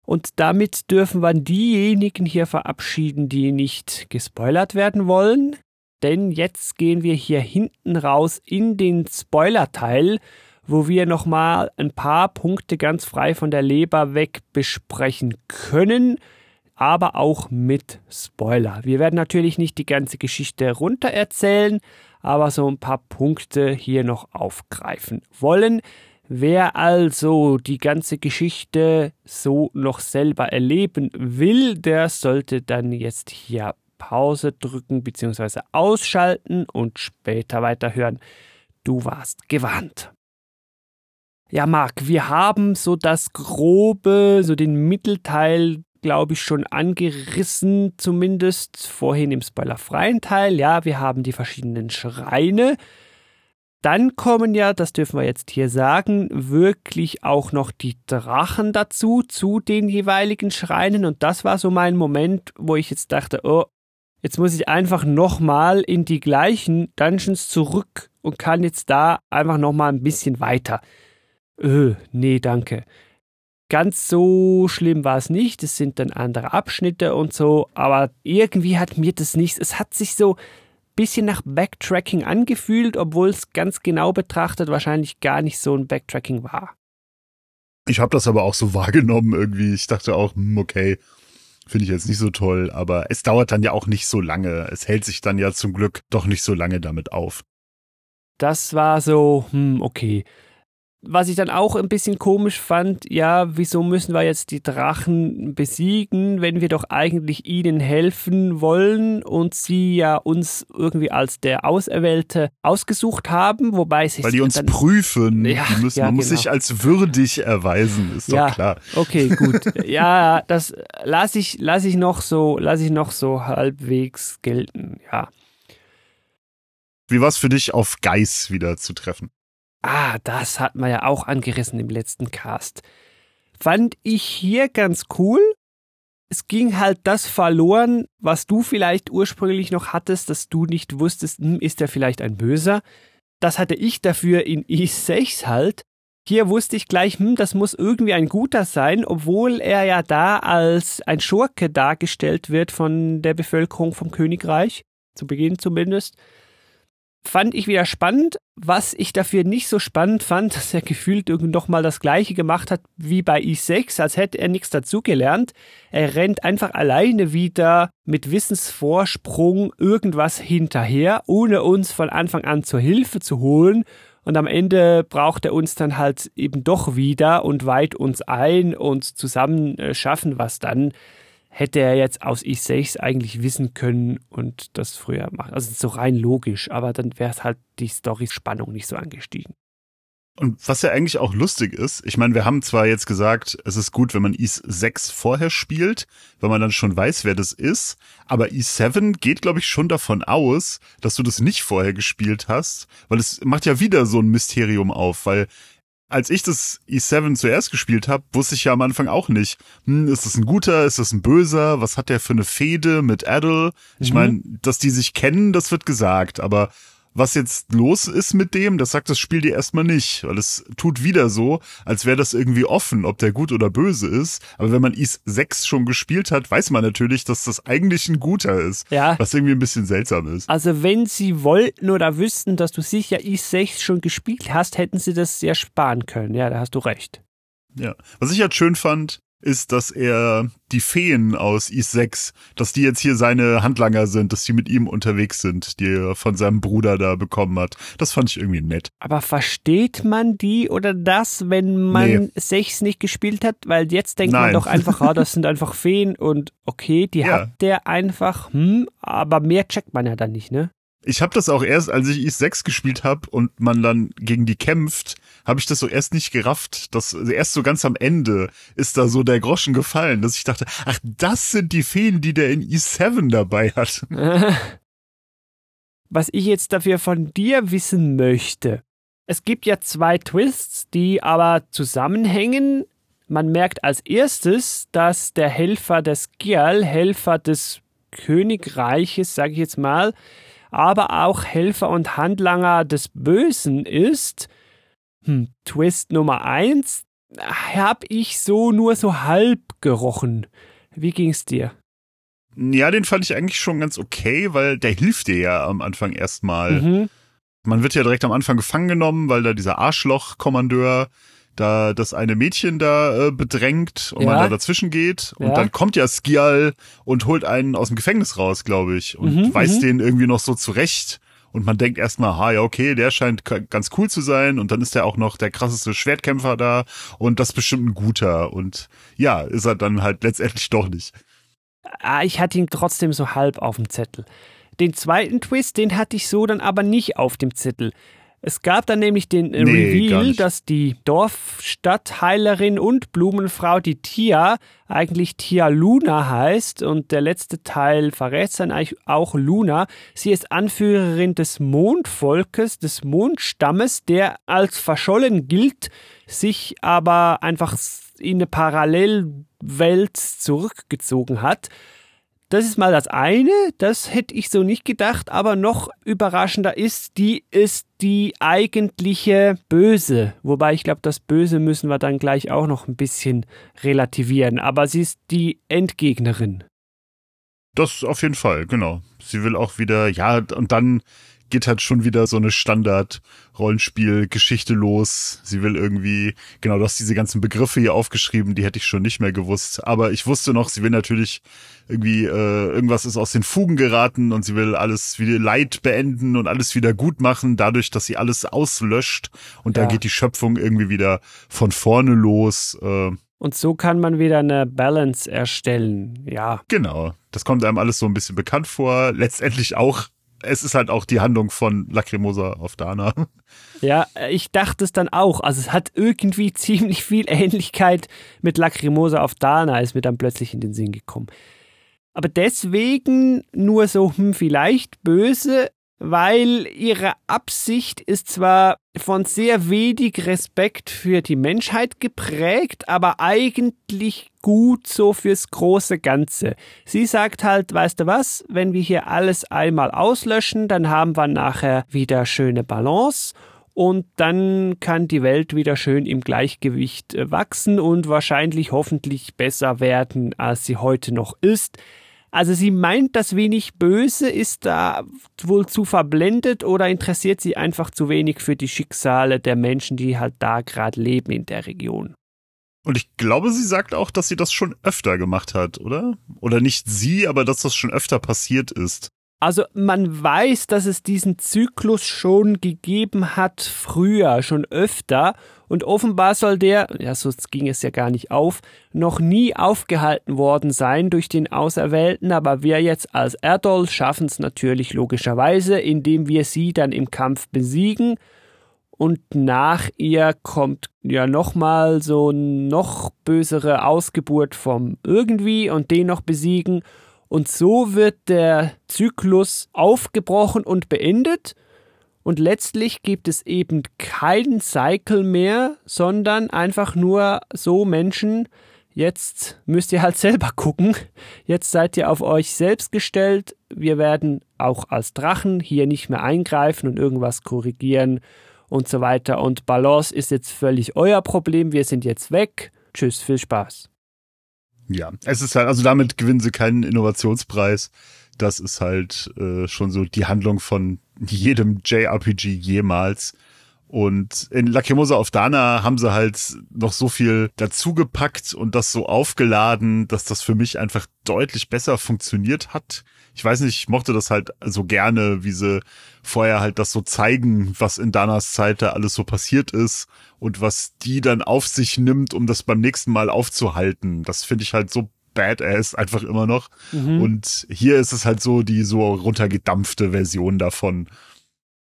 Und damit dürfen wir diejenigen hier verabschieden, die nicht gespoilert werden wollen. Denn jetzt gehen wir hier hinten raus in den Spoiler-Teil wo wir nochmal ein paar Punkte ganz frei von der Leber weg besprechen können, aber auch mit Spoiler. Wir werden natürlich nicht die ganze Geschichte runter erzählen, aber so ein paar Punkte hier noch aufgreifen wollen. Wer also die ganze Geschichte so noch selber erleben will, der sollte dann jetzt hier Pause drücken bzw. ausschalten und später weiterhören. Du warst gewarnt. Ja, Marc, wir haben so das Grobe, so den Mittelteil, glaube ich, schon angerissen, zumindest vorhin im spoilerfreien Teil. Ja, wir haben die verschiedenen Schreine. Dann kommen ja, das dürfen wir jetzt hier sagen, wirklich auch noch die Drachen dazu, zu den jeweiligen Schreinen. Und das war so mein Moment, wo ich jetzt dachte, oh, jetzt muss ich einfach nochmal in die gleichen Dungeons zurück und kann jetzt da einfach nochmal ein bisschen weiter. Öh, nee, danke. Ganz so schlimm war es nicht. Es sind dann andere Abschnitte und so, aber irgendwie hat mir das nichts. Es hat sich so ein bisschen nach Backtracking angefühlt, obwohl es ganz genau betrachtet wahrscheinlich gar nicht so ein Backtracking war. Ich habe das aber auch so wahrgenommen irgendwie. Ich dachte auch, hm, okay, finde ich jetzt nicht so toll, aber es dauert dann ja auch nicht so lange. Es hält sich dann ja zum Glück doch nicht so lange damit auf. Das war so, hm, okay. Was ich dann auch ein bisschen komisch fand, ja, wieso müssen wir jetzt die Drachen besiegen, wenn wir doch eigentlich ihnen helfen wollen und sie ja uns irgendwie als der Auserwählte ausgesucht haben, wobei sie Weil die uns dann, prüfen. Ja, die müssen, ja, man muss genau. sich als würdig erweisen, ist Ja. doch klar. Okay, gut. ja, das lasse ich, lass ich noch so, lasse ich noch so halbwegs gelten, ja. Wie war es für dich, auf Geiss wieder zu treffen? Ah, das hat man ja auch angerissen im letzten Cast. Fand ich hier ganz cool. Es ging halt das verloren, was du vielleicht ursprünglich noch hattest, dass du nicht wusstest, hm, ist er vielleicht ein Böser. Das hatte ich dafür in i6 halt. Hier wusste ich gleich, hm, das muss irgendwie ein guter sein, obwohl er ja da als ein Schurke dargestellt wird von der Bevölkerung vom Königreich. Zu Beginn zumindest fand ich wieder spannend. Was ich dafür nicht so spannend fand, dass er gefühlt irgendwie noch mal das gleiche gemacht hat wie bei i6, als hätte er nichts dazugelernt. Er rennt einfach alleine wieder mit Wissensvorsprung irgendwas hinterher, ohne uns von Anfang an zur Hilfe zu holen. Und am Ende braucht er uns dann halt eben doch wieder und weiht uns ein und zusammen äh, schaffen was dann hätte er jetzt aus i6 eigentlich wissen können und das früher machen. Also so rein logisch, aber dann wäre es halt die Story-Spannung nicht so angestiegen. Und was ja eigentlich auch lustig ist, ich meine, wir haben zwar jetzt gesagt, es ist gut, wenn man Ease 6 vorher spielt, weil man dann schon weiß, wer das ist, aber Ease 7 geht, glaube ich, schon davon aus, dass du das nicht vorher gespielt hast, weil es macht ja wieder so ein Mysterium auf, weil als ich das E7 zuerst gespielt habe, wusste ich ja am Anfang auch nicht, hm, ist das ein guter, ist das ein böser, was hat der für eine Fehde mit Adel? Ich mhm. meine, dass die sich kennen, das wird gesagt, aber was jetzt los ist mit dem, das sagt das Spiel dir erstmal nicht, weil es tut wieder so, als wäre das irgendwie offen, ob der gut oder böse ist. Aber wenn man Is 6 schon gespielt hat, weiß man natürlich, dass das eigentlich ein guter ist. Ja. Was irgendwie ein bisschen seltsam ist. Also wenn sie wollten oder wüssten, dass du sicher Is 6 schon gespielt hast, hätten sie das sehr sparen können. Ja, da hast du recht. Ja. Was ich halt schön fand, ist, dass er die Feen aus Is 6, dass die jetzt hier seine Handlanger sind, dass die mit ihm unterwegs sind, die er von seinem Bruder da bekommen hat. Das fand ich irgendwie nett. Aber versteht man die oder das, wenn man nee. 6 nicht gespielt hat? Weil jetzt denkt Nein. man doch einfach, ah, das sind einfach Feen und okay, die ja. hat der einfach, hm, aber mehr checkt man ja dann nicht, ne? Ich habe das auch erst, als ich Is 6 gespielt habe und man dann gegen die kämpft, habe ich das so erst nicht gerafft. Das erst so ganz am Ende ist da so der Groschen gefallen, dass ich dachte, ach, das sind die Feen, die der in Is 7 dabei hat. Was ich jetzt dafür von dir wissen möchte. Es gibt ja zwei Twists, die aber zusammenhängen. Man merkt als erstes, dass der Helfer des Gial, Helfer des Königreiches, sage ich jetzt mal, aber auch Helfer und Handlanger des Bösen ist. Hm, Twist Nummer eins hab ich so nur so halb gerochen. Wie ging's dir? Ja, den fand ich eigentlich schon ganz okay, weil der hilft dir ja am Anfang erstmal. Mhm. Man wird ja direkt am Anfang gefangen genommen, weil da dieser Arschloch-Kommandeur da das eine Mädchen da äh, bedrängt und ja. man da dazwischen geht. Und ja. dann kommt ja Skial und holt einen aus dem Gefängnis raus, glaube ich, und mhm, weist mhm. den irgendwie noch so zurecht. Und man denkt erstmal, ha, ja, okay, der scheint ganz cool zu sein. Und dann ist er auch noch der krasseste Schwertkämpfer da. Und das bestimmt ein guter. Und ja, ist er dann halt letztendlich doch nicht. Ah, ich hatte ihn trotzdem so halb auf dem Zettel. Den zweiten Twist, den hatte ich so dann aber nicht auf dem Zettel. Es gab dann nämlich den äh, nee, Reveal, dass die Dorfstadtheilerin und Blumenfrau, die Tia, eigentlich Tia Luna heißt und der letzte Teil verrät dann eigentlich auch Luna. Sie ist Anführerin des Mondvolkes, des Mondstammes, der als verschollen gilt, sich aber einfach in eine Parallelwelt zurückgezogen hat. Das ist mal das eine, das hätte ich so nicht gedacht, aber noch überraschender ist, die ist die eigentliche Böse. Wobei ich glaube, das Böse müssen wir dann gleich auch noch ein bisschen relativieren, aber sie ist die Endgegnerin. Das auf jeden Fall, genau. Sie will auch wieder, ja, und dann geht halt schon wieder so eine Standard-Rollenspiel-Geschichte los. Sie will irgendwie, genau, du hast diese ganzen Begriffe hier aufgeschrieben, die hätte ich schon nicht mehr gewusst. Aber ich wusste noch, sie will natürlich irgendwie, äh, irgendwas ist aus den Fugen geraten und sie will alles wieder Leid beenden und alles wieder gut machen, dadurch, dass sie alles auslöscht. Und ja. da geht die Schöpfung irgendwie wieder von vorne los. Äh, und so kann man wieder eine Balance erstellen, ja. Genau. Das kommt einem alles so ein bisschen bekannt vor. Letztendlich auch es ist halt auch die Handlung von Lacrimosa auf Dana. Ja, ich dachte es dann auch. Also es hat irgendwie ziemlich viel Ähnlichkeit mit Lacrimosa auf Dana, ist mir dann plötzlich in den Sinn gekommen. Aber deswegen nur so, hm, vielleicht böse, weil ihre Absicht ist zwar von sehr wenig Respekt für die Menschheit geprägt, aber eigentlich gut so fürs große Ganze. Sie sagt halt, weißt du was, wenn wir hier alles einmal auslöschen, dann haben wir nachher wieder schöne Balance und dann kann die Welt wieder schön im Gleichgewicht äh, wachsen und wahrscheinlich hoffentlich besser werden, als sie heute noch ist. Also sie meint das wenig böse, ist da wohl zu verblendet oder interessiert sie einfach zu wenig für die Schicksale der Menschen, die halt da gerade leben in der Region. Und ich glaube, sie sagt auch, dass sie das schon öfter gemacht hat, oder? Oder nicht sie, aber dass das schon öfter passiert ist. Also man weiß, dass es diesen Zyklus schon gegeben hat früher, schon öfter. Und offenbar soll der, ja, so ging es ja gar nicht auf, noch nie aufgehalten worden sein durch den Auserwählten. Aber wir jetzt als Erdol schaffen es natürlich logischerweise, indem wir sie dann im Kampf besiegen. und nach ihr kommt ja nochmal so noch bösere Ausgeburt vom irgendwie und den noch besiegen und so wird der Zyklus aufgebrochen und beendet und letztlich gibt es eben keinen Cycle mehr, sondern einfach nur so Menschen, jetzt müsst ihr halt selber gucken. Jetzt seid ihr auf euch selbst gestellt. Wir werden auch als Drachen hier nicht mehr eingreifen und irgendwas korrigieren und so weiter. Und Balance ist jetzt völlig euer Problem. Wir sind jetzt weg. Tschüss, viel Spaß. Ja, es ist halt, also damit gewinnen sie keinen Innovationspreis. Das ist halt äh, schon so die Handlung von jedem JRPG jemals. Und in Lacrimosa auf Dana haben sie halt noch so viel dazugepackt und das so aufgeladen, dass das für mich einfach deutlich besser funktioniert hat. Ich weiß nicht, ich mochte das halt so gerne, wie sie vorher halt das so zeigen, was in Danas Zeit da alles so passiert ist und was die dann auf sich nimmt, um das beim nächsten Mal aufzuhalten. Das finde ich halt so badass einfach immer noch. Mhm. Und hier ist es halt so die so runtergedampfte Version davon.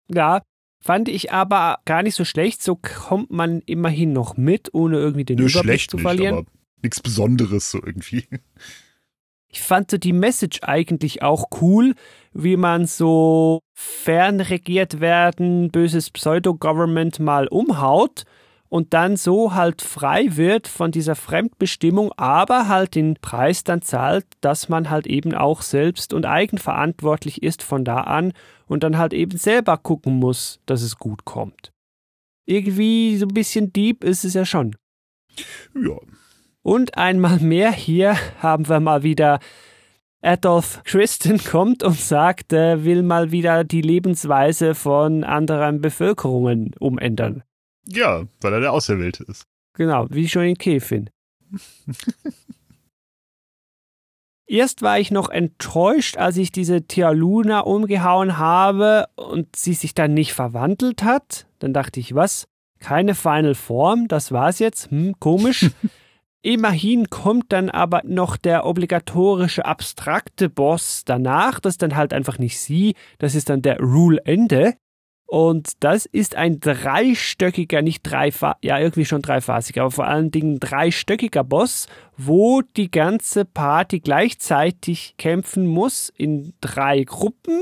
Ja, fand ich aber gar nicht so schlecht. So kommt man immerhin noch mit, ohne irgendwie den Nö, Überblick zu verlieren. Nicht, aber nichts Besonderes so irgendwie. Ich fand so die Message eigentlich auch cool, wie man so fernregiert werden, böses Pseudo-Government mal umhaut und dann so halt frei wird von dieser Fremdbestimmung, aber halt den Preis dann zahlt, dass man halt eben auch selbst und eigenverantwortlich ist von da an und dann halt eben selber gucken muss, dass es gut kommt. Irgendwie so ein bisschen deep ist es ja schon. Ja. Und einmal mehr hier haben wir mal wieder Adolf Christen kommt und sagt, er will mal wieder die Lebensweise von anderen Bevölkerungen umändern. Ja, weil er der Auserwählte ist. Genau, wie schon in Kefin. Erst war ich noch enttäuscht, als ich diese Tialuna umgehauen habe und sie sich dann nicht verwandelt hat. Dann dachte ich, was? Keine Final Form, das war's jetzt? Hm, komisch. Immerhin kommt dann aber noch der obligatorische abstrakte Boss danach. Das ist dann halt einfach nicht sie, das ist dann der Rule Ende. Und das ist ein dreistöckiger, nicht dreifach, ja, irgendwie schon dreifasig, aber vor allen Dingen dreistöckiger Boss, wo die ganze Party gleichzeitig kämpfen muss in drei Gruppen.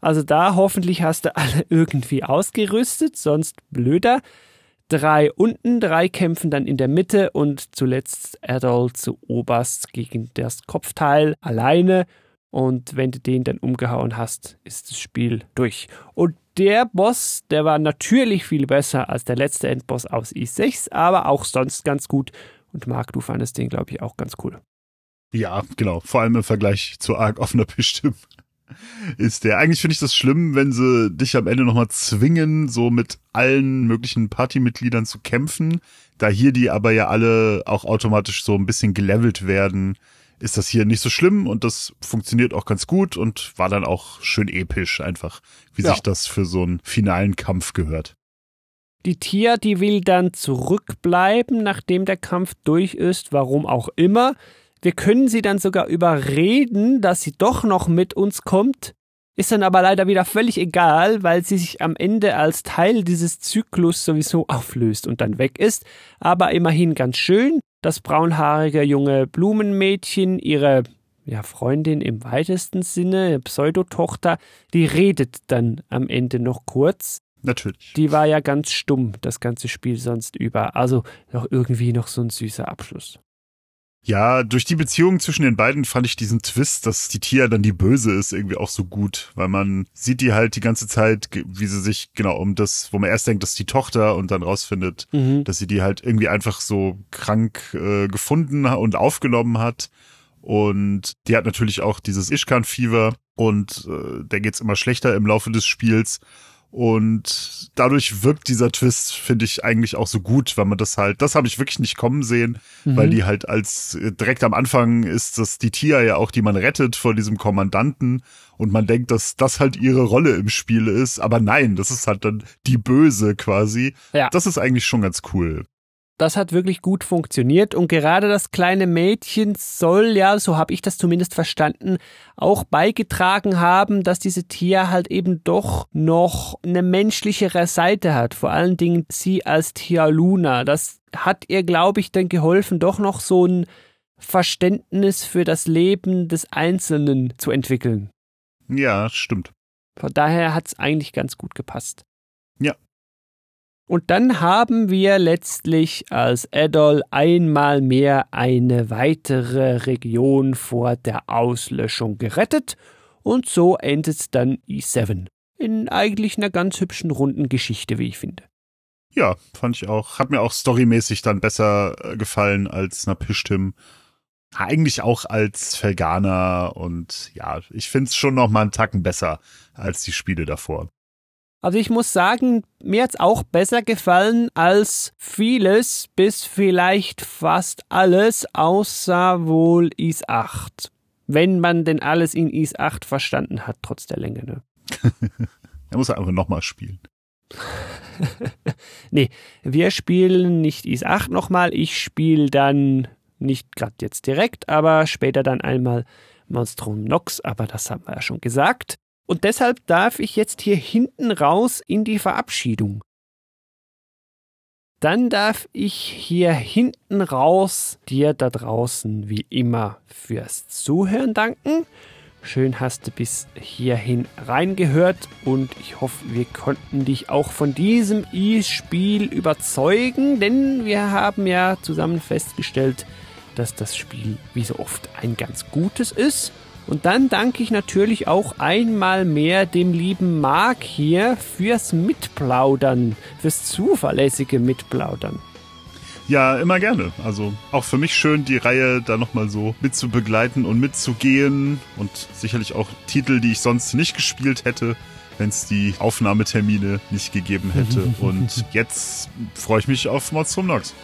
Also da hoffentlich hast du alle irgendwie ausgerüstet, sonst blöder. Drei unten, drei kämpfen dann in der Mitte und zuletzt Adol zu oberst gegen das Kopfteil alleine. Und wenn du den dann umgehauen hast, ist das Spiel durch. Und der Boss, der war natürlich viel besser als der letzte Endboss aus i6, aber auch sonst ganz gut. Und Marc, du fandest den, glaube ich, auch ganz cool. Ja, genau. Vor allem im Vergleich zu Arc offener Bestimmt ist der. Eigentlich finde ich das schlimm, wenn sie dich am Ende nochmal zwingen, so mit allen möglichen Partymitgliedern zu kämpfen. Da hier die aber ja alle auch automatisch so ein bisschen gelevelt werden, ist das hier nicht so schlimm und das funktioniert auch ganz gut und war dann auch schön episch einfach, wie ja. sich das für so einen finalen Kampf gehört. Die Tia, die will dann zurückbleiben, nachdem der Kampf durch ist, warum auch immer. Wir können sie dann sogar überreden, dass sie doch noch mit uns kommt, ist dann aber leider wieder völlig egal, weil sie sich am Ende als Teil dieses Zyklus sowieso auflöst und dann weg ist. Aber immerhin ganz schön das braunhaarige junge Blumenmädchen, ihre ja, Freundin im weitesten Sinne, Pseudotochter, die redet dann am Ende noch kurz. Natürlich. Die war ja ganz stumm, das ganze Spiel sonst über. Also noch irgendwie noch so ein süßer Abschluss. Ja, durch die Beziehung zwischen den beiden fand ich diesen Twist, dass die Tia dann die Böse ist, irgendwie auch so gut, weil man sieht die halt die ganze Zeit, wie sie sich genau um das, wo man erst denkt, das ist die Tochter und dann rausfindet, mhm. dass sie die halt irgendwie einfach so krank äh, gefunden und aufgenommen hat. Und die hat natürlich auch dieses Ishkan-Fieber und äh, der geht's immer schlechter im Laufe des Spiels. Und dadurch wirkt dieser Twist, finde ich, eigentlich auch so gut, weil man das halt, das habe ich wirklich nicht kommen sehen, mhm. weil die halt als äh, direkt am Anfang ist das die Tia ja auch, die man rettet vor diesem Kommandanten und man denkt, dass das halt ihre Rolle im Spiel ist, aber nein, das ist halt dann die Böse quasi. Ja. Das ist eigentlich schon ganz cool. Das hat wirklich gut funktioniert und gerade das kleine Mädchen soll ja, so habe ich das zumindest verstanden, auch beigetragen haben, dass diese Tia halt eben doch noch eine menschlichere Seite hat. Vor allen Dingen sie als Tia Luna. Das hat ihr, glaube ich, dann geholfen, doch noch so ein Verständnis für das Leben des Einzelnen zu entwickeln. Ja, stimmt. Von daher hat es eigentlich ganz gut gepasst. Ja. Und dann haben wir letztlich als Adol einmal mehr eine weitere Region vor der Auslöschung gerettet und so endet dann E7. In eigentlich einer ganz hübschen runden Geschichte, wie ich finde. Ja, fand ich auch. Hat mir auch storymäßig dann besser äh, gefallen als Napishtim. Eigentlich auch als Felgana und ja, ich find's schon noch mal einen Tacken besser als die Spiele davor. Also ich muss sagen, mir hat's auch besser gefallen als vieles, bis vielleicht fast alles, außer wohl Is 8. Wenn man denn alles in Is 8 verstanden hat, trotz der Länge, ne? er muss einfach nochmal spielen. nee, wir spielen nicht Is 8 nochmal, ich spiele dann nicht gerade jetzt direkt, aber später dann einmal Monstrum Nox, aber das haben wir ja schon gesagt. Und deshalb darf ich jetzt hier hinten raus in die Verabschiedung. Dann darf ich hier hinten raus dir da draußen wie immer fürs Zuhören danken. Schön hast du bis hierhin reingehört und ich hoffe, wir konnten dich auch von diesem E-Spiel überzeugen, denn wir haben ja zusammen festgestellt, dass das Spiel wie so oft ein ganz gutes ist. Und dann danke ich natürlich auch einmal mehr dem lieben Marc hier fürs Mitplaudern, fürs zuverlässige Mitplaudern. Ja, immer gerne. Also auch für mich schön, die Reihe da nochmal so mitzubegleiten und mitzugehen. Und sicherlich auch Titel, die ich sonst nicht gespielt hätte, wenn es die Aufnahmetermine nicht gegeben hätte. und jetzt freue ich mich auf Monstrum Nox.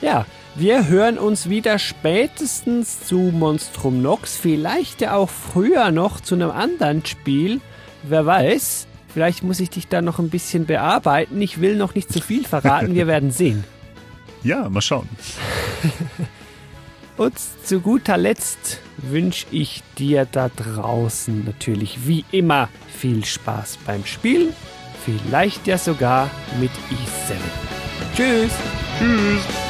Ja, wir hören uns wieder spätestens zu Monstrum Nox, vielleicht ja auch früher noch zu einem anderen Spiel. Wer weiß, vielleicht muss ich dich da noch ein bisschen bearbeiten. Ich will noch nicht zu viel verraten, wir werden sehen. Ja, mal schauen. Und zu guter Letzt wünsche ich dir da draußen natürlich wie immer viel Spaß beim Spielen. Vielleicht ja sogar mit E7. Tschüss. Tschüss.